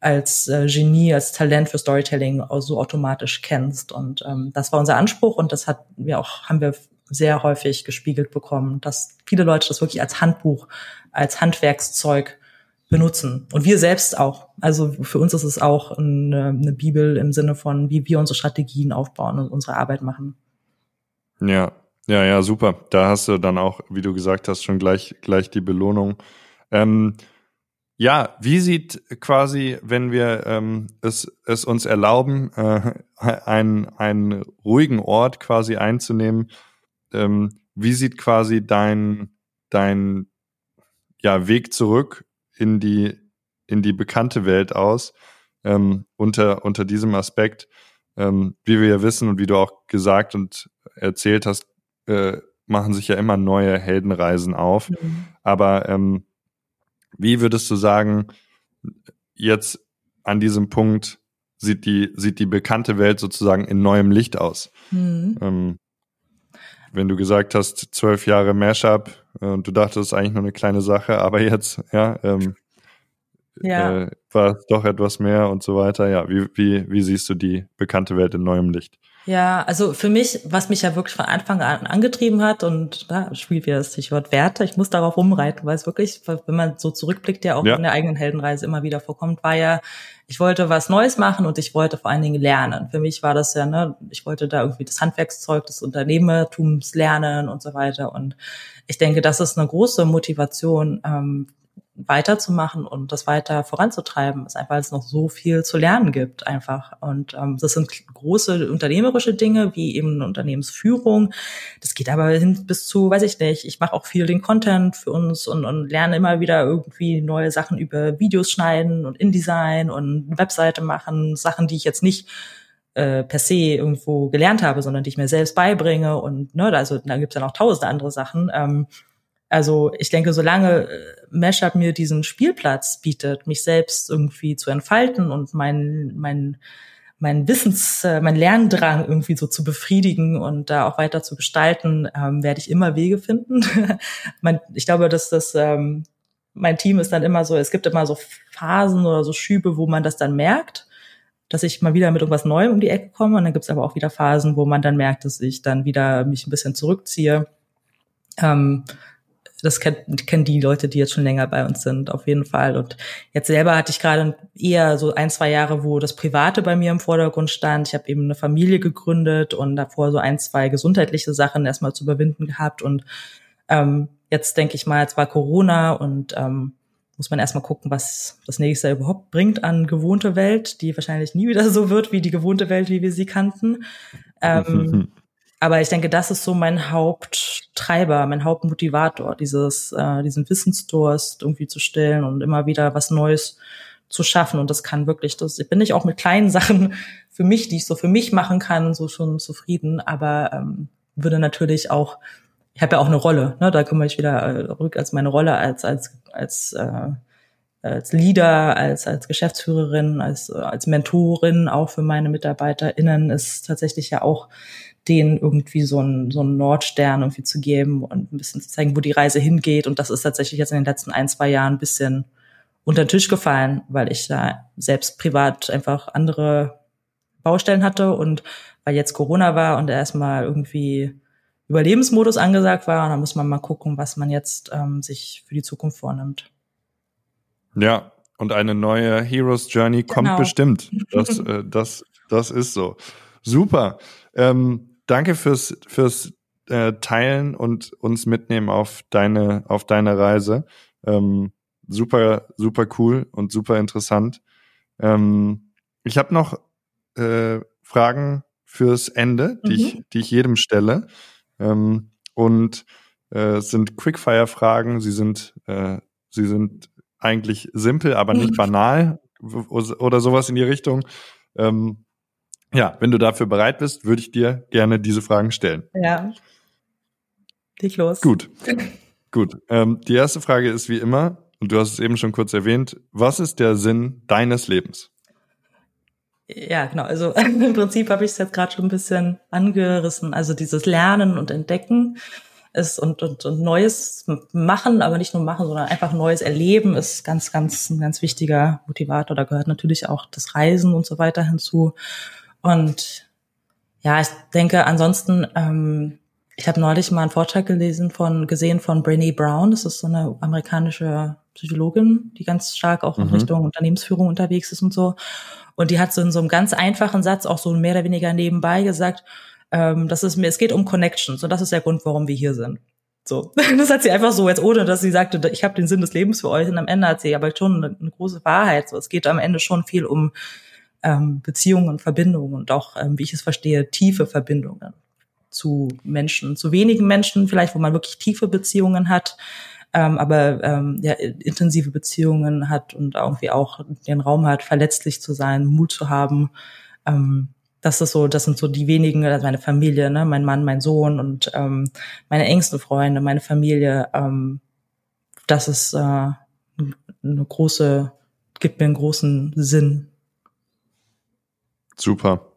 als äh, Genie, als Talent für Storytelling so automatisch kennst. Und ähm, das war unser Anspruch und das hat wir auch, haben wir sehr häufig gespiegelt bekommen, dass viele Leute das wirklich als Handbuch, als Handwerkszeug benutzen. Und wir selbst auch. Also für uns ist es auch eine, eine Bibel im Sinne von, wie wir unsere Strategien aufbauen und unsere Arbeit machen. Ja, ja, ja, super. Da hast du dann auch, wie du gesagt hast, schon gleich, gleich die Belohnung. Ähm, ja, wie sieht quasi, wenn wir ähm, es, es uns erlauben, äh, einen, einen ruhigen Ort quasi einzunehmen, ähm, wie sieht quasi dein, dein ja, Weg zurück in die, in die bekannte Welt aus, ähm, unter, unter diesem Aspekt, ähm, wie wir ja wissen und wie du auch gesagt und erzählt hast, äh, machen sich ja immer neue Heldenreisen auf. Mhm. Aber ähm, wie würdest du sagen, jetzt an diesem Punkt sieht die, sieht die bekannte Welt sozusagen in neuem Licht aus? Mhm. Wenn du gesagt hast, zwölf Jahre Mashup äh, und du dachtest, eigentlich nur eine kleine Sache, aber jetzt, ja, ähm, ja. Äh, war doch etwas mehr und so weiter. Ja, wie, wie, wie siehst du die bekannte Welt in neuem Licht? Ja, also für mich, was mich ja wirklich von Anfang an angetrieben hat und da spielt wieder das Stichwort Werte, ich muss darauf rumreiten, weil es wirklich, wenn man so zurückblickt, ja auch ja. in der eigenen Heldenreise immer wieder vorkommt, war ja, ich wollte was Neues machen und ich wollte vor allen Dingen lernen. Für mich war das ja, ne, ich wollte da irgendwie das Handwerkszeug des Unternehmertums lernen und so weiter. Und ich denke, das ist eine große Motivation, ähm, weiterzumachen und das weiter voranzutreiben, ist einfach, weil es noch so viel zu lernen gibt einfach. Und ähm, das sind große unternehmerische Dinge, wie eben Unternehmensführung. Das geht aber hin bis zu, weiß ich nicht, ich mache auch viel den Content für uns und, und lerne immer wieder irgendwie neue Sachen über Videos schneiden und InDesign und Webseite machen, Sachen, die ich jetzt nicht äh, per se irgendwo gelernt habe, sondern die ich mir selbst beibringe und ne, also da gibt's ja noch tausende andere Sachen. Ähm, also ich denke, solange äh, Mashup mir diesen Spielplatz bietet, mich selbst irgendwie zu entfalten und mein, mein, mein Wissens, äh, mein Lerndrang irgendwie so zu befriedigen und da auch weiter zu gestalten, ähm, werde ich immer Wege finden. ich glaube, dass das ähm, mein Team ist dann immer so, es gibt immer so Phasen oder so Schübe, wo man das dann merkt, dass ich mal wieder mit irgendwas Neuem um die Ecke komme. Und dann gibt es aber auch wieder Phasen, wo man dann merkt, dass ich dann wieder mich ein bisschen zurückziehe. Ähm, das kennt, kennen die Leute, die jetzt schon länger bei uns sind, auf jeden Fall. Und jetzt selber hatte ich gerade eher so ein, zwei Jahre, wo das Private bei mir im Vordergrund stand. Ich habe eben eine Familie gegründet und davor so ein, zwei gesundheitliche Sachen erstmal zu überwinden gehabt. Und ähm, jetzt denke ich mal, jetzt war Corona und ähm, muss man erstmal gucken, was das nächste überhaupt bringt an gewohnte Welt, die wahrscheinlich nie wieder so wird wie die gewohnte Welt, wie wir sie kannten. Ähm, aber ich denke, das ist so mein Haupttreiber, mein Hauptmotivator, dieses, äh, diesen Wissensdurst irgendwie zu stillen und immer wieder was Neues zu schaffen. Und das kann wirklich, das bin ich auch mit kleinen Sachen für mich, die ich so für mich machen kann, so schon zufrieden. Aber ähm, würde natürlich auch, ich habe ja auch eine Rolle, ne? da komme ich wieder äh, rück als meine Rolle als als als äh, als Leader, als als Geschäftsführerin, als als Mentorin auch für meine MitarbeiterInnen ist tatsächlich ja auch denen irgendwie so einen, so einen Nordstern irgendwie zu geben und ein bisschen zu zeigen, wo die Reise hingeht. Und das ist tatsächlich jetzt in den letzten ein, zwei Jahren ein bisschen unter den Tisch gefallen, weil ich da selbst privat einfach andere Baustellen hatte und weil jetzt Corona war und erstmal irgendwie Überlebensmodus angesagt war. Und da muss man mal gucken, was man jetzt ähm, sich für die Zukunft vornimmt. Ja, und eine neue Heroes Journey kommt genau. bestimmt. Das, äh, das, das ist so. Super. Ähm, danke fürs, fürs äh, Teilen und uns mitnehmen auf deine, auf deine Reise. Ähm, super, super cool und super interessant. Ähm, ich habe noch äh, Fragen fürs Ende, die, mhm. ich, die ich jedem stelle. Ähm, und äh, sind Quickfire-Fragen. Sie sind, äh, sie sind eigentlich simpel, aber nicht mhm. banal oder sowas in die Richtung. Ähm, ja, wenn du dafür bereit bist, würde ich dir gerne diese Fragen stellen. Ja. Dich los. Gut. Gut. Ähm, die erste Frage ist wie immer, und du hast es eben schon kurz erwähnt, was ist der Sinn deines Lebens? Ja, genau. Also im Prinzip habe ich es jetzt gerade schon ein bisschen angerissen. Also dieses Lernen und Entdecken ist und, und, und Neues machen, aber nicht nur machen, sondern einfach Neues erleben ist ganz, ganz ein ganz wichtiger Motivator. Da gehört natürlich auch das Reisen und so weiter hinzu. Und ja, ich denke ansonsten, ähm, ich habe neulich mal einen Vortrag gelesen von, gesehen von Brené Brown. Das ist so eine amerikanische Psychologin, die ganz stark auch in mhm. Richtung Unternehmensführung unterwegs ist und so. Und die hat so in so einem ganz einfachen Satz auch so mehr oder weniger nebenbei gesagt, ähm, das ist mir, es geht um Connections und das ist der Grund, warum wir hier sind. So, das hat sie einfach so, jetzt ohne dass sie sagte, ich habe den Sinn des Lebens für euch. Und am Ende hat sie aber schon eine, eine große Wahrheit. So, es geht am Ende schon viel um ähm, Beziehungen und Verbindungen und auch, ähm, wie ich es verstehe, tiefe Verbindungen zu Menschen, zu wenigen Menschen vielleicht, wo man wirklich tiefe Beziehungen hat, ähm, aber ähm, ja, intensive Beziehungen hat und irgendwie auch den Raum hat, verletzlich zu sein, Mut zu haben. Ähm, das ist so, das sind so die wenigen, also meine Familie, ne, mein Mann, mein Sohn und ähm, meine engsten Freunde, meine Familie. Ähm, das ist äh, eine große, gibt mir einen großen Sinn Super.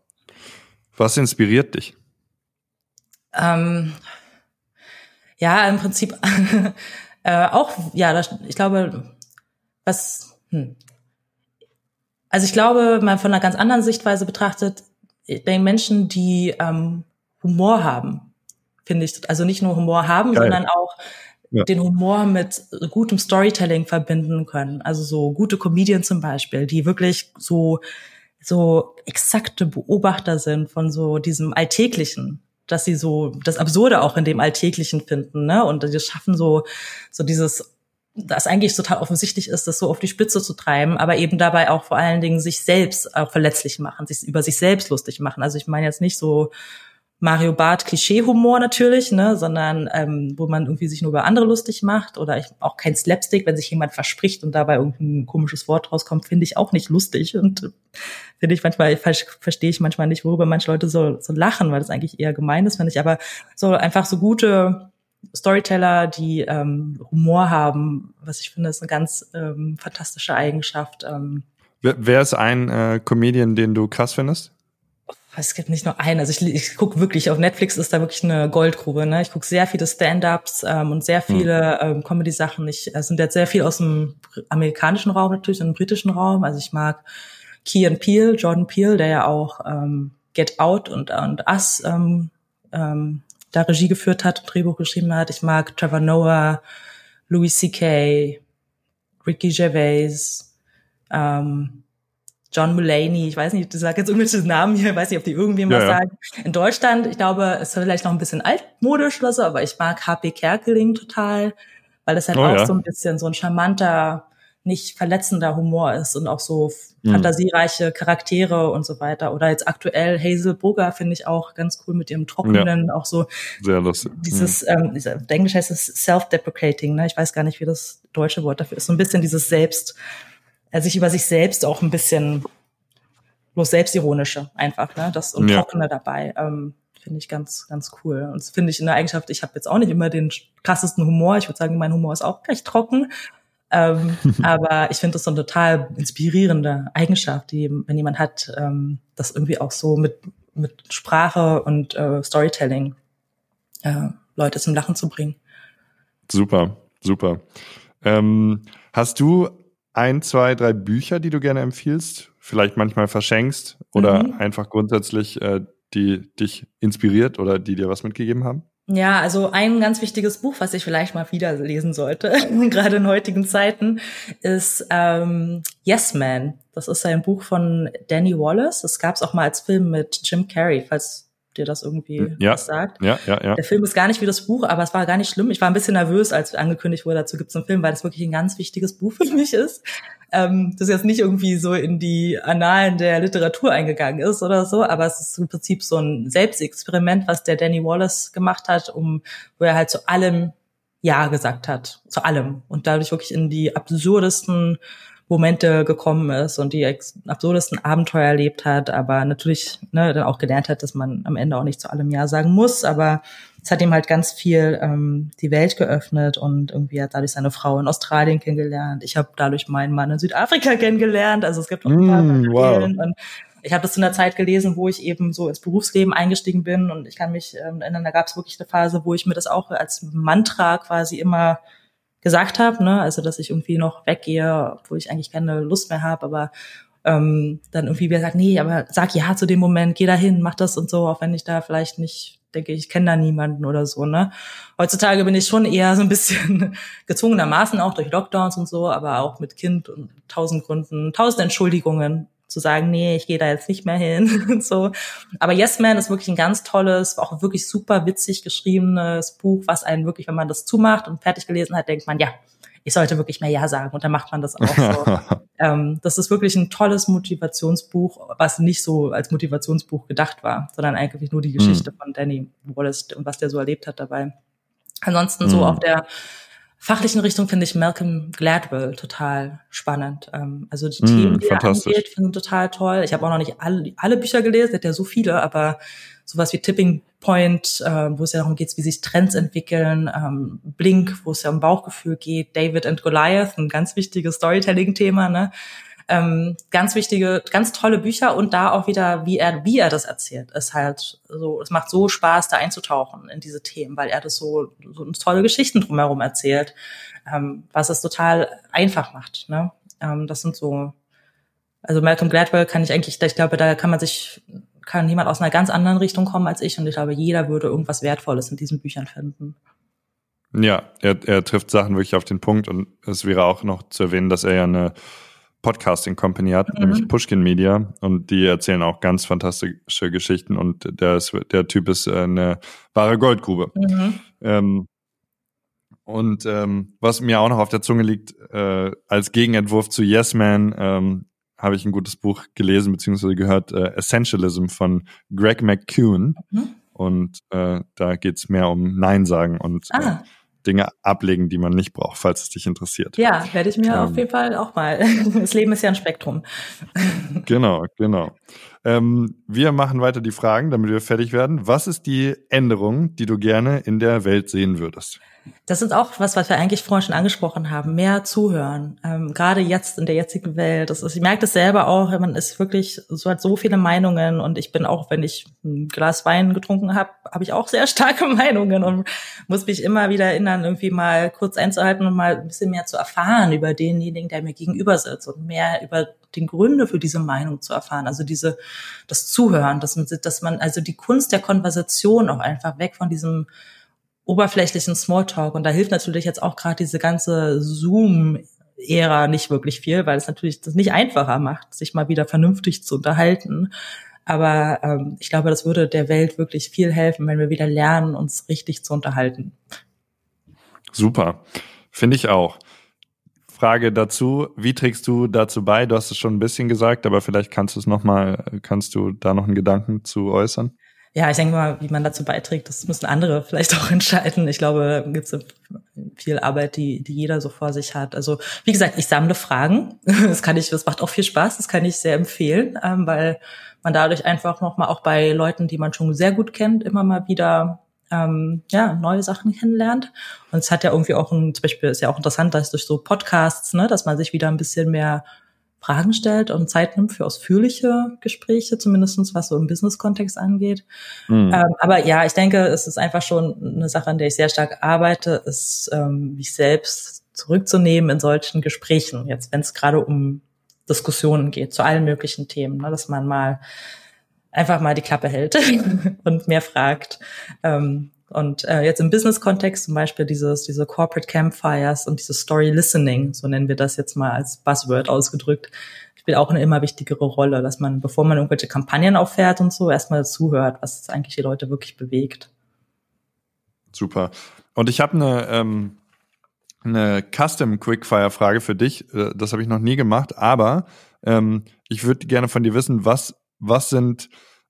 Was inspiriert dich? Ähm, ja, im Prinzip äh, auch, ja, das, ich glaube, was, hm. also ich glaube, mal von einer ganz anderen Sichtweise betrachtet, den Menschen, die ähm, Humor haben, finde ich, also nicht nur Humor haben, Geil. sondern auch ja. den Humor mit gutem Storytelling verbinden können. Also so gute Comedians zum Beispiel, die wirklich so so exakte Beobachter sind von so diesem Alltäglichen, dass sie so das Absurde auch in dem Alltäglichen finden, ne? Und die schaffen so, so dieses, das eigentlich total offensichtlich ist, das so auf die Spitze zu treiben, aber eben dabei auch vor allen Dingen sich selbst auch verletzlich machen, sich über sich selbst lustig machen. Also ich meine jetzt nicht so Mario Barth Klischee-Humor natürlich, ne, sondern ähm, wo man irgendwie sich nur über andere lustig macht oder ich, auch kein Slapstick, wenn sich jemand verspricht und dabei irgendein komisches Wort rauskommt, finde ich auch nicht lustig und äh, finde ich manchmal verstehe ich manchmal nicht, worüber manche Leute so, so lachen, weil das eigentlich eher gemein ist, finde ich. Aber so einfach so gute Storyteller, die ähm, Humor haben, was ich finde, ist eine ganz ähm, fantastische Eigenschaft. Ähm, Wer, wer ist ein äh, Comedian, den du krass findest? Es gibt nicht nur einen. Also ich, ich gucke wirklich, auf Netflix ist da wirklich eine Goldgrube. Ne? Ich gucke sehr viele Stand-ups ähm, und sehr hm. viele ähm, Comedy-Sachen. Ich äh, sind jetzt sehr viel aus dem amerikanischen Raum natürlich und dem britischen Raum. Also ich mag Key Peele, Jordan Peele, der ja auch ähm, Get Out und, und Us ähm, ähm, da Regie geführt hat, Drehbuch geschrieben hat. Ich mag Trevor Noah, Louis C.K., Ricky Gervais, ähm, John Mulaney, ich weiß nicht, ich sage jetzt irgendwelche Namen hier, weiß nicht, ob die irgendwem ja, was ja. sagen. In Deutschland, ich glaube, es ist vielleicht noch ein bisschen altmodisch oder so, aber ich mag HP Kerkeling total, weil es halt oh, auch ja. so ein bisschen so ein charmanter, nicht verletzender Humor ist und auch so mhm. fantasiereiche Charaktere und so weiter. Oder jetzt aktuell Hazel Brugger finde ich auch ganz cool mit ihrem trockenen, ja. auch so Sehr lustig. dieses, mhm. ähm, Englisch heißt es self-deprecating, ne? Ich weiß gar nicht, wie das deutsche Wort dafür ist. So ein bisschen dieses Selbst, er sich über sich selbst auch ein bisschen bloß selbstironische einfach, ne? Das und ja. Trockene dabei. Ähm, finde ich ganz, ganz cool. Und das finde ich in der Eigenschaft, ich habe jetzt auch nicht immer den krassesten Humor. Ich würde sagen, mein Humor ist auch recht trocken. Ähm, aber ich finde das so eine total inspirierende Eigenschaft, die, wenn jemand hat, ähm, das irgendwie auch so mit, mit Sprache und äh, Storytelling äh, Leute zum Lachen zu bringen. Super, super. Ähm, hast du ein, zwei, drei Bücher, die du gerne empfiehlst, vielleicht manchmal verschenkst oder mhm. einfach grundsätzlich, äh, die dich inspiriert oder die dir was mitgegeben haben? Ja, also ein ganz wichtiges Buch, was ich vielleicht mal wieder lesen sollte, gerade in heutigen Zeiten, ist ähm, Yes Man. Das ist ein Buch von Danny Wallace. Das gab es auch mal als Film mit Jim Carrey, falls dir das irgendwie hm, ja, was sagt. Ja, ja, ja. Der Film ist gar nicht wie das Buch, aber es war gar nicht schlimm. Ich war ein bisschen nervös, als angekündigt wurde, dazu gibt es einen Film, weil das wirklich ein ganz wichtiges Buch für mich ist. Ähm, das jetzt nicht irgendwie so in die Annalen der Literatur eingegangen ist oder so, aber es ist im Prinzip so ein Selbstexperiment, was der Danny Wallace gemacht hat, um wo er halt zu allem Ja gesagt hat, zu allem und dadurch wirklich in die absurdesten Momente gekommen ist und die absurdesten Abenteuer erlebt hat, aber natürlich ne, dann auch gelernt hat, dass man am Ende auch nicht zu allem Ja sagen muss, aber es hat ihm halt ganz viel ähm, die Welt geöffnet und irgendwie hat dadurch seine Frau in Australien kennengelernt. Ich habe dadurch meinen Mann in Südafrika kennengelernt. Also es gibt noch ein paar mm, wow. und ich habe das zu einer Zeit gelesen, wo ich eben so ins Berufsleben eingestiegen bin und ich kann mich ähm, erinnern, da gab es wirklich eine Phase, wo ich mir das auch als Mantra quasi immer gesagt habe, ne? also dass ich irgendwie noch weggehe, obwohl ich eigentlich keine Lust mehr habe, aber ähm, dann irgendwie wieder sagt, nee, aber sag ja zu dem Moment, geh da hin, mach das und so, auch wenn ich da vielleicht nicht denke, ich kenne da niemanden oder so. Ne? Heutzutage bin ich schon eher so ein bisschen gezwungenermaßen auch durch Lockdowns und so, aber auch mit Kind und tausend Gründen, tausend Entschuldigungen zu sagen, nee, ich gehe da jetzt nicht mehr hin und so. Aber Yes Man ist wirklich ein ganz tolles, auch wirklich super witzig geschriebenes Buch, was einen wirklich, wenn man das zumacht und fertig gelesen hat, denkt man, ja, ich sollte wirklich mehr Ja sagen und dann macht man das auch so. ähm, das ist wirklich ein tolles Motivationsbuch, was nicht so als Motivationsbuch gedacht war, sondern eigentlich nur die Geschichte mhm. von Danny Wallace und was der so erlebt hat dabei. Ansonsten mhm. so auf der fachlichen Richtung finde ich Malcolm Gladwell total spannend. Ähm, also die mm, Themen, die er angeht, finde ich total toll. Ich habe auch noch nicht alle, alle Bücher gelesen, hat ja so viele, aber sowas wie Tipping Point, äh, wo es ja darum geht, wie sich Trends entwickeln, ähm, Blink, wo es ja um Bauchgefühl geht, David and Goliath, ein ganz wichtiges Storytelling-Thema, ne? Ähm, ganz wichtige, ganz tolle Bücher und da auch wieder, wie er, wie er das erzählt, ist halt so, es macht so Spaß, da einzutauchen in diese Themen, weil er das so, so tolle Geschichten drumherum erzählt, ähm, was es total einfach macht. Ne? Ähm, das sind so, also Malcolm Gladwell kann ich eigentlich, ich glaube, da kann man sich, kann jemand aus einer ganz anderen Richtung kommen als ich und ich glaube, jeder würde irgendwas Wertvolles in diesen Büchern finden. Ja, er, er trifft Sachen wirklich auf den Punkt und es wäre auch noch zu erwähnen, dass er ja eine Podcasting Company hat, mhm. nämlich Pushkin Media. Und die erzählen auch ganz fantastische Geschichten. Und der, ist, der Typ ist äh, eine wahre Goldgrube. Mhm. Ähm, und ähm, was mir auch noch auf der Zunge liegt, äh, als Gegenentwurf zu Yes Man, ähm, habe ich ein gutes Buch gelesen bzw. gehört, äh, Essentialism von Greg McCune. Mhm. Und äh, da geht's mehr um Nein sagen und äh, ah. Dinge ablegen, die man nicht braucht, falls es dich interessiert. Ja, werde ich mir ähm, auf jeden Fall auch mal. Das Leben ist ja ein Spektrum. Genau, genau. Ähm, wir machen weiter die Fragen, damit wir fertig werden. Was ist die Änderung, die du gerne in der Welt sehen würdest? Das ist auch was, was wir eigentlich vorhin schon angesprochen haben. Mehr zuhören. Ähm, gerade jetzt in der jetzigen Welt. Das ist, ich merke das selber auch. Man ist wirklich so hat so viele Meinungen und ich bin auch, wenn ich ein Glas Wein getrunken habe, habe ich auch sehr starke Meinungen und muss mich immer wieder erinnern, irgendwie mal kurz einzuhalten und mal ein bisschen mehr zu erfahren über denjenigen, der mir gegenüber sitzt und mehr über den Gründe für diese Meinung zu erfahren. Also diese, das Zuhören, dass man, dass man, also die Kunst der Konversation auch einfach weg von diesem oberflächlichen Smalltalk. Und da hilft natürlich jetzt auch gerade diese ganze Zoom-Ära nicht wirklich viel, weil es natürlich das nicht einfacher macht, sich mal wieder vernünftig zu unterhalten. Aber ähm, ich glaube, das würde der Welt wirklich viel helfen, wenn wir wieder lernen, uns richtig zu unterhalten. Super. Finde ich auch. Frage dazu, wie trägst du dazu bei? Du hast es schon ein bisschen gesagt, aber vielleicht kannst du es noch mal, kannst du da noch einen Gedanken zu äußern? Ja, ich denke mal, wie man dazu beiträgt, das müssen andere vielleicht auch entscheiden. Ich glaube, gibt es viel Arbeit, die, die jeder so vor sich hat. Also wie gesagt, ich sammle Fragen. Das kann ich, das macht auch viel Spaß. Das kann ich sehr empfehlen, ähm, weil man dadurch einfach noch mal auch bei Leuten, die man schon sehr gut kennt, immer mal wieder ähm, ja neue Sachen kennenlernt. Und es hat ja irgendwie auch ein, zum Beispiel ist ja auch interessant, dass durch so Podcasts, ne, dass man sich wieder ein bisschen mehr Fragen stellt und Zeit nimmt für ausführliche Gespräche, zumindestens was so im Business-Kontext angeht. Mhm. Ähm, aber ja, ich denke, es ist einfach schon eine Sache, an der ich sehr stark arbeite, ist ähm, mich selbst zurückzunehmen in solchen Gesprächen. Jetzt, wenn es gerade um Diskussionen geht, zu allen möglichen Themen, ne, dass man mal einfach mal die Klappe hält und mehr fragt. Ähm, und äh, jetzt im Business-Kontext zum Beispiel dieses, diese Corporate Campfires und dieses Story Listening, so nennen wir das jetzt mal als Buzzword ausgedrückt, spielt auch eine immer wichtigere Rolle, dass man, bevor man irgendwelche Kampagnen auffährt und so, erstmal zuhört, was eigentlich die Leute wirklich bewegt. Super. Und ich habe eine, ähm, eine Custom Quickfire-Frage für dich. Äh, das habe ich noch nie gemacht, aber ähm, ich würde gerne von dir wissen, was, was sind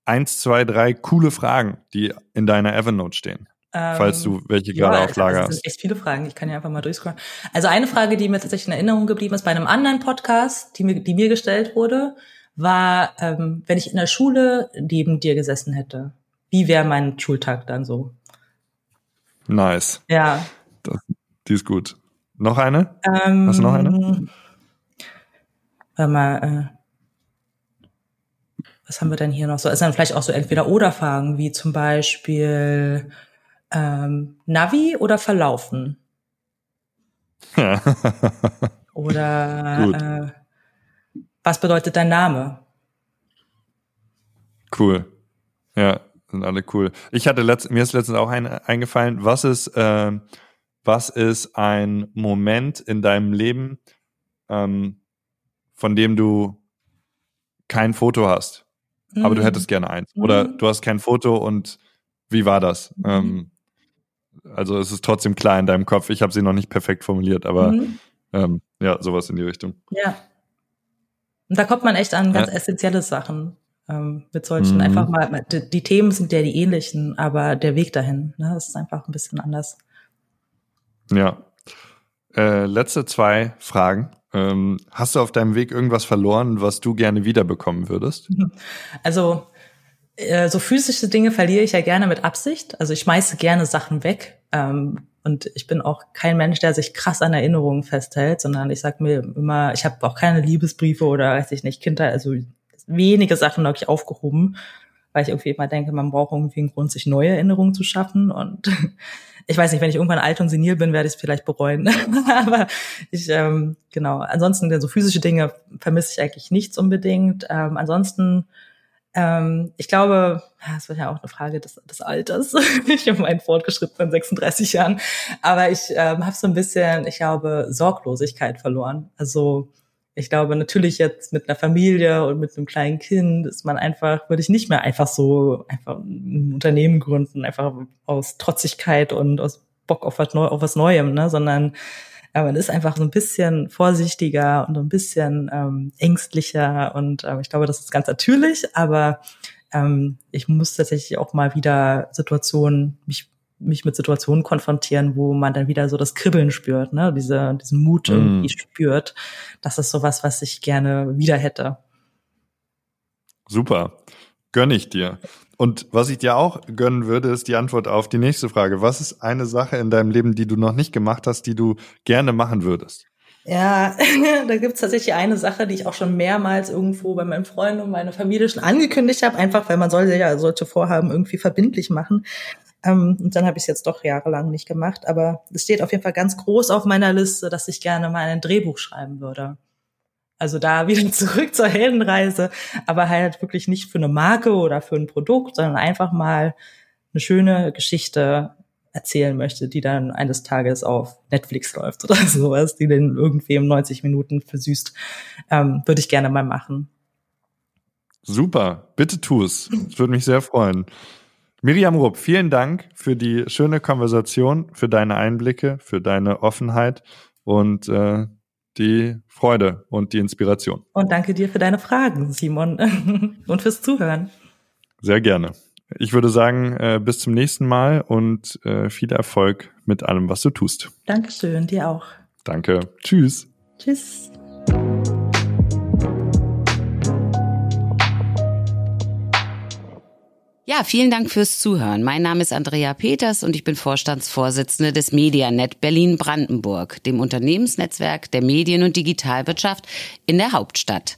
eins, zwei, drei coole Fragen, die in deiner Evernote stehen? Ähm, falls du welche gerade ja, auf Lager hast. Das sind echt viele Fragen. Ich kann ja einfach mal durchscrollen. Also eine Frage, die mir tatsächlich in Erinnerung geblieben ist bei einem anderen Podcast, die mir, die mir gestellt wurde, war, ähm, wenn ich in der Schule neben dir gesessen hätte, wie wäre mein Schultag dann so? Nice. Ja. Das, die ist gut. Noch eine? Ähm, Hast du noch eine? Warte mal, äh, was haben wir denn hier noch so? Es sind vielleicht auch so Entweder-Oder-Fragen, wie zum Beispiel ähm, Navi oder Verlaufen? oder äh, was bedeutet dein Name? Cool. Ja, sind alle cool. Ich hatte letzt, mir ist letztens auch ein, eingefallen, was ist, äh, was ist ein Moment in deinem Leben, ähm, von dem du kein Foto hast? Mhm. aber du hättest mhm. gerne eins. Oder mhm. du hast kein Foto und wie war das? Mhm. Ähm, also es ist trotzdem klar in deinem Kopf. Ich habe sie noch nicht perfekt formuliert, aber mhm. ähm, ja, sowas in die Richtung. Ja. Und da kommt man echt an ganz ja. essentielle Sachen ähm, mit solchen mhm. einfach mal. Die, die, Themen sind ja die ähnlichen, aber der Weg dahin, ne, das ist einfach ein bisschen anders. Ja. Äh, letzte zwei Fragen. Ähm, hast du auf deinem Weg irgendwas verloren, was du gerne wiederbekommen würdest? Also äh, so physische Dinge verliere ich ja gerne mit Absicht. Also ich schmeiße gerne Sachen weg. Ähm, und ich bin auch kein Mensch, der sich krass an Erinnerungen festhält, sondern ich sag mir immer, ich habe auch keine Liebesbriefe oder weiß ich nicht, Kinder, also wenige Sachen habe ich aufgehoben, weil ich irgendwie immer denke, man braucht irgendwie einen Grund, sich neue Erinnerungen zu schaffen. Und ich weiß nicht, wenn ich irgendwann alt und senil bin, werde ich es vielleicht bereuen. Aber ich, ähm, genau, ansonsten so physische Dinge vermisse ich eigentlich nichts unbedingt. Ähm, ansonsten, ähm, ich glaube, das wird ja auch eine Frage des, des Alters. ich habe meinen fortgeschrittenen 36 Jahren. Aber ich ähm, habe so ein bisschen, ich glaube, Sorglosigkeit verloren. Also ich glaube, natürlich jetzt mit einer Familie und mit einem kleinen Kind ist man einfach, würde ich nicht mehr einfach so einfach ein Unternehmen gründen, einfach aus Trotzigkeit und aus Bock auf was, Neu auf was Neuem, ne? sondern ja, man ist einfach so ein bisschen vorsichtiger und so ein bisschen ähm, ängstlicher und ähm, ich glaube, das ist ganz natürlich, aber ähm, ich muss tatsächlich auch mal wieder Situationen mich mich mit Situationen konfrontieren, wo man dann wieder so das Kribbeln spürt, ne, diese, diesen Mut mm. irgendwie spürt. Das ist sowas, was ich gerne wieder hätte. Super. Gönn ich dir. Und was ich dir auch gönnen würde, ist die Antwort auf die nächste Frage. Was ist eine Sache in deinem Leben, die du noch nicht gemacht hast, die du gerne machen würdest? Ja, da gibt's tatsächlich eine Sache, die ich auch schon mehrmals irgendwo bei meinen Freunden und meiner Familie schon angekündigt habe, einfach weil man soll ja solche Vorhaben irgendwie verbindlich machen. Ähm, und dann habe ich es jetzt doch jahrelang nicht gemacht. Aber es steht auf jeden Fall ganz groß auf meiner Liste, dass ich gerne mal ein Drehbuch schreiben würde. Also da wieder zurück zur Heldenreise, aber halt wirklich nicht für eine Marke oder für ein Produkt, sondern einfach mal eine schöne Geschichte erzählen möchte, die dann eines Tages auf Netflix läuft oder sowas, die den irgendwem 90 Minuten versüßt, ähm, würde ich gerne mal machen. Super, bitte tu es. Das würde mich sehr freuen. Miriam Rupp, vielen Dank für die schöne Konversation, für deine Einblicke, für deine Offenheit und äh, die Freude und die Inspiration. Und danke dir für deine Fragen, Simon, und fürs Zuhören. Sehr gerne. Ich würde sagen, äh, bis zum nächsten Mal und äh, viel Erfolg mit allem, was du tust. Dankeschön, dir auch. Danke. Tschüss. Tschüss. Ja, vielen Dank fürs Zuhören. Mein Name ist Andrea Peters und ich bin Vorstandsvorsitzende des Medianet Berlin-Brandenburg, dem Unternehmensnetzwerk der Medien- und Digitalwirtschaft in der Hauptstadt.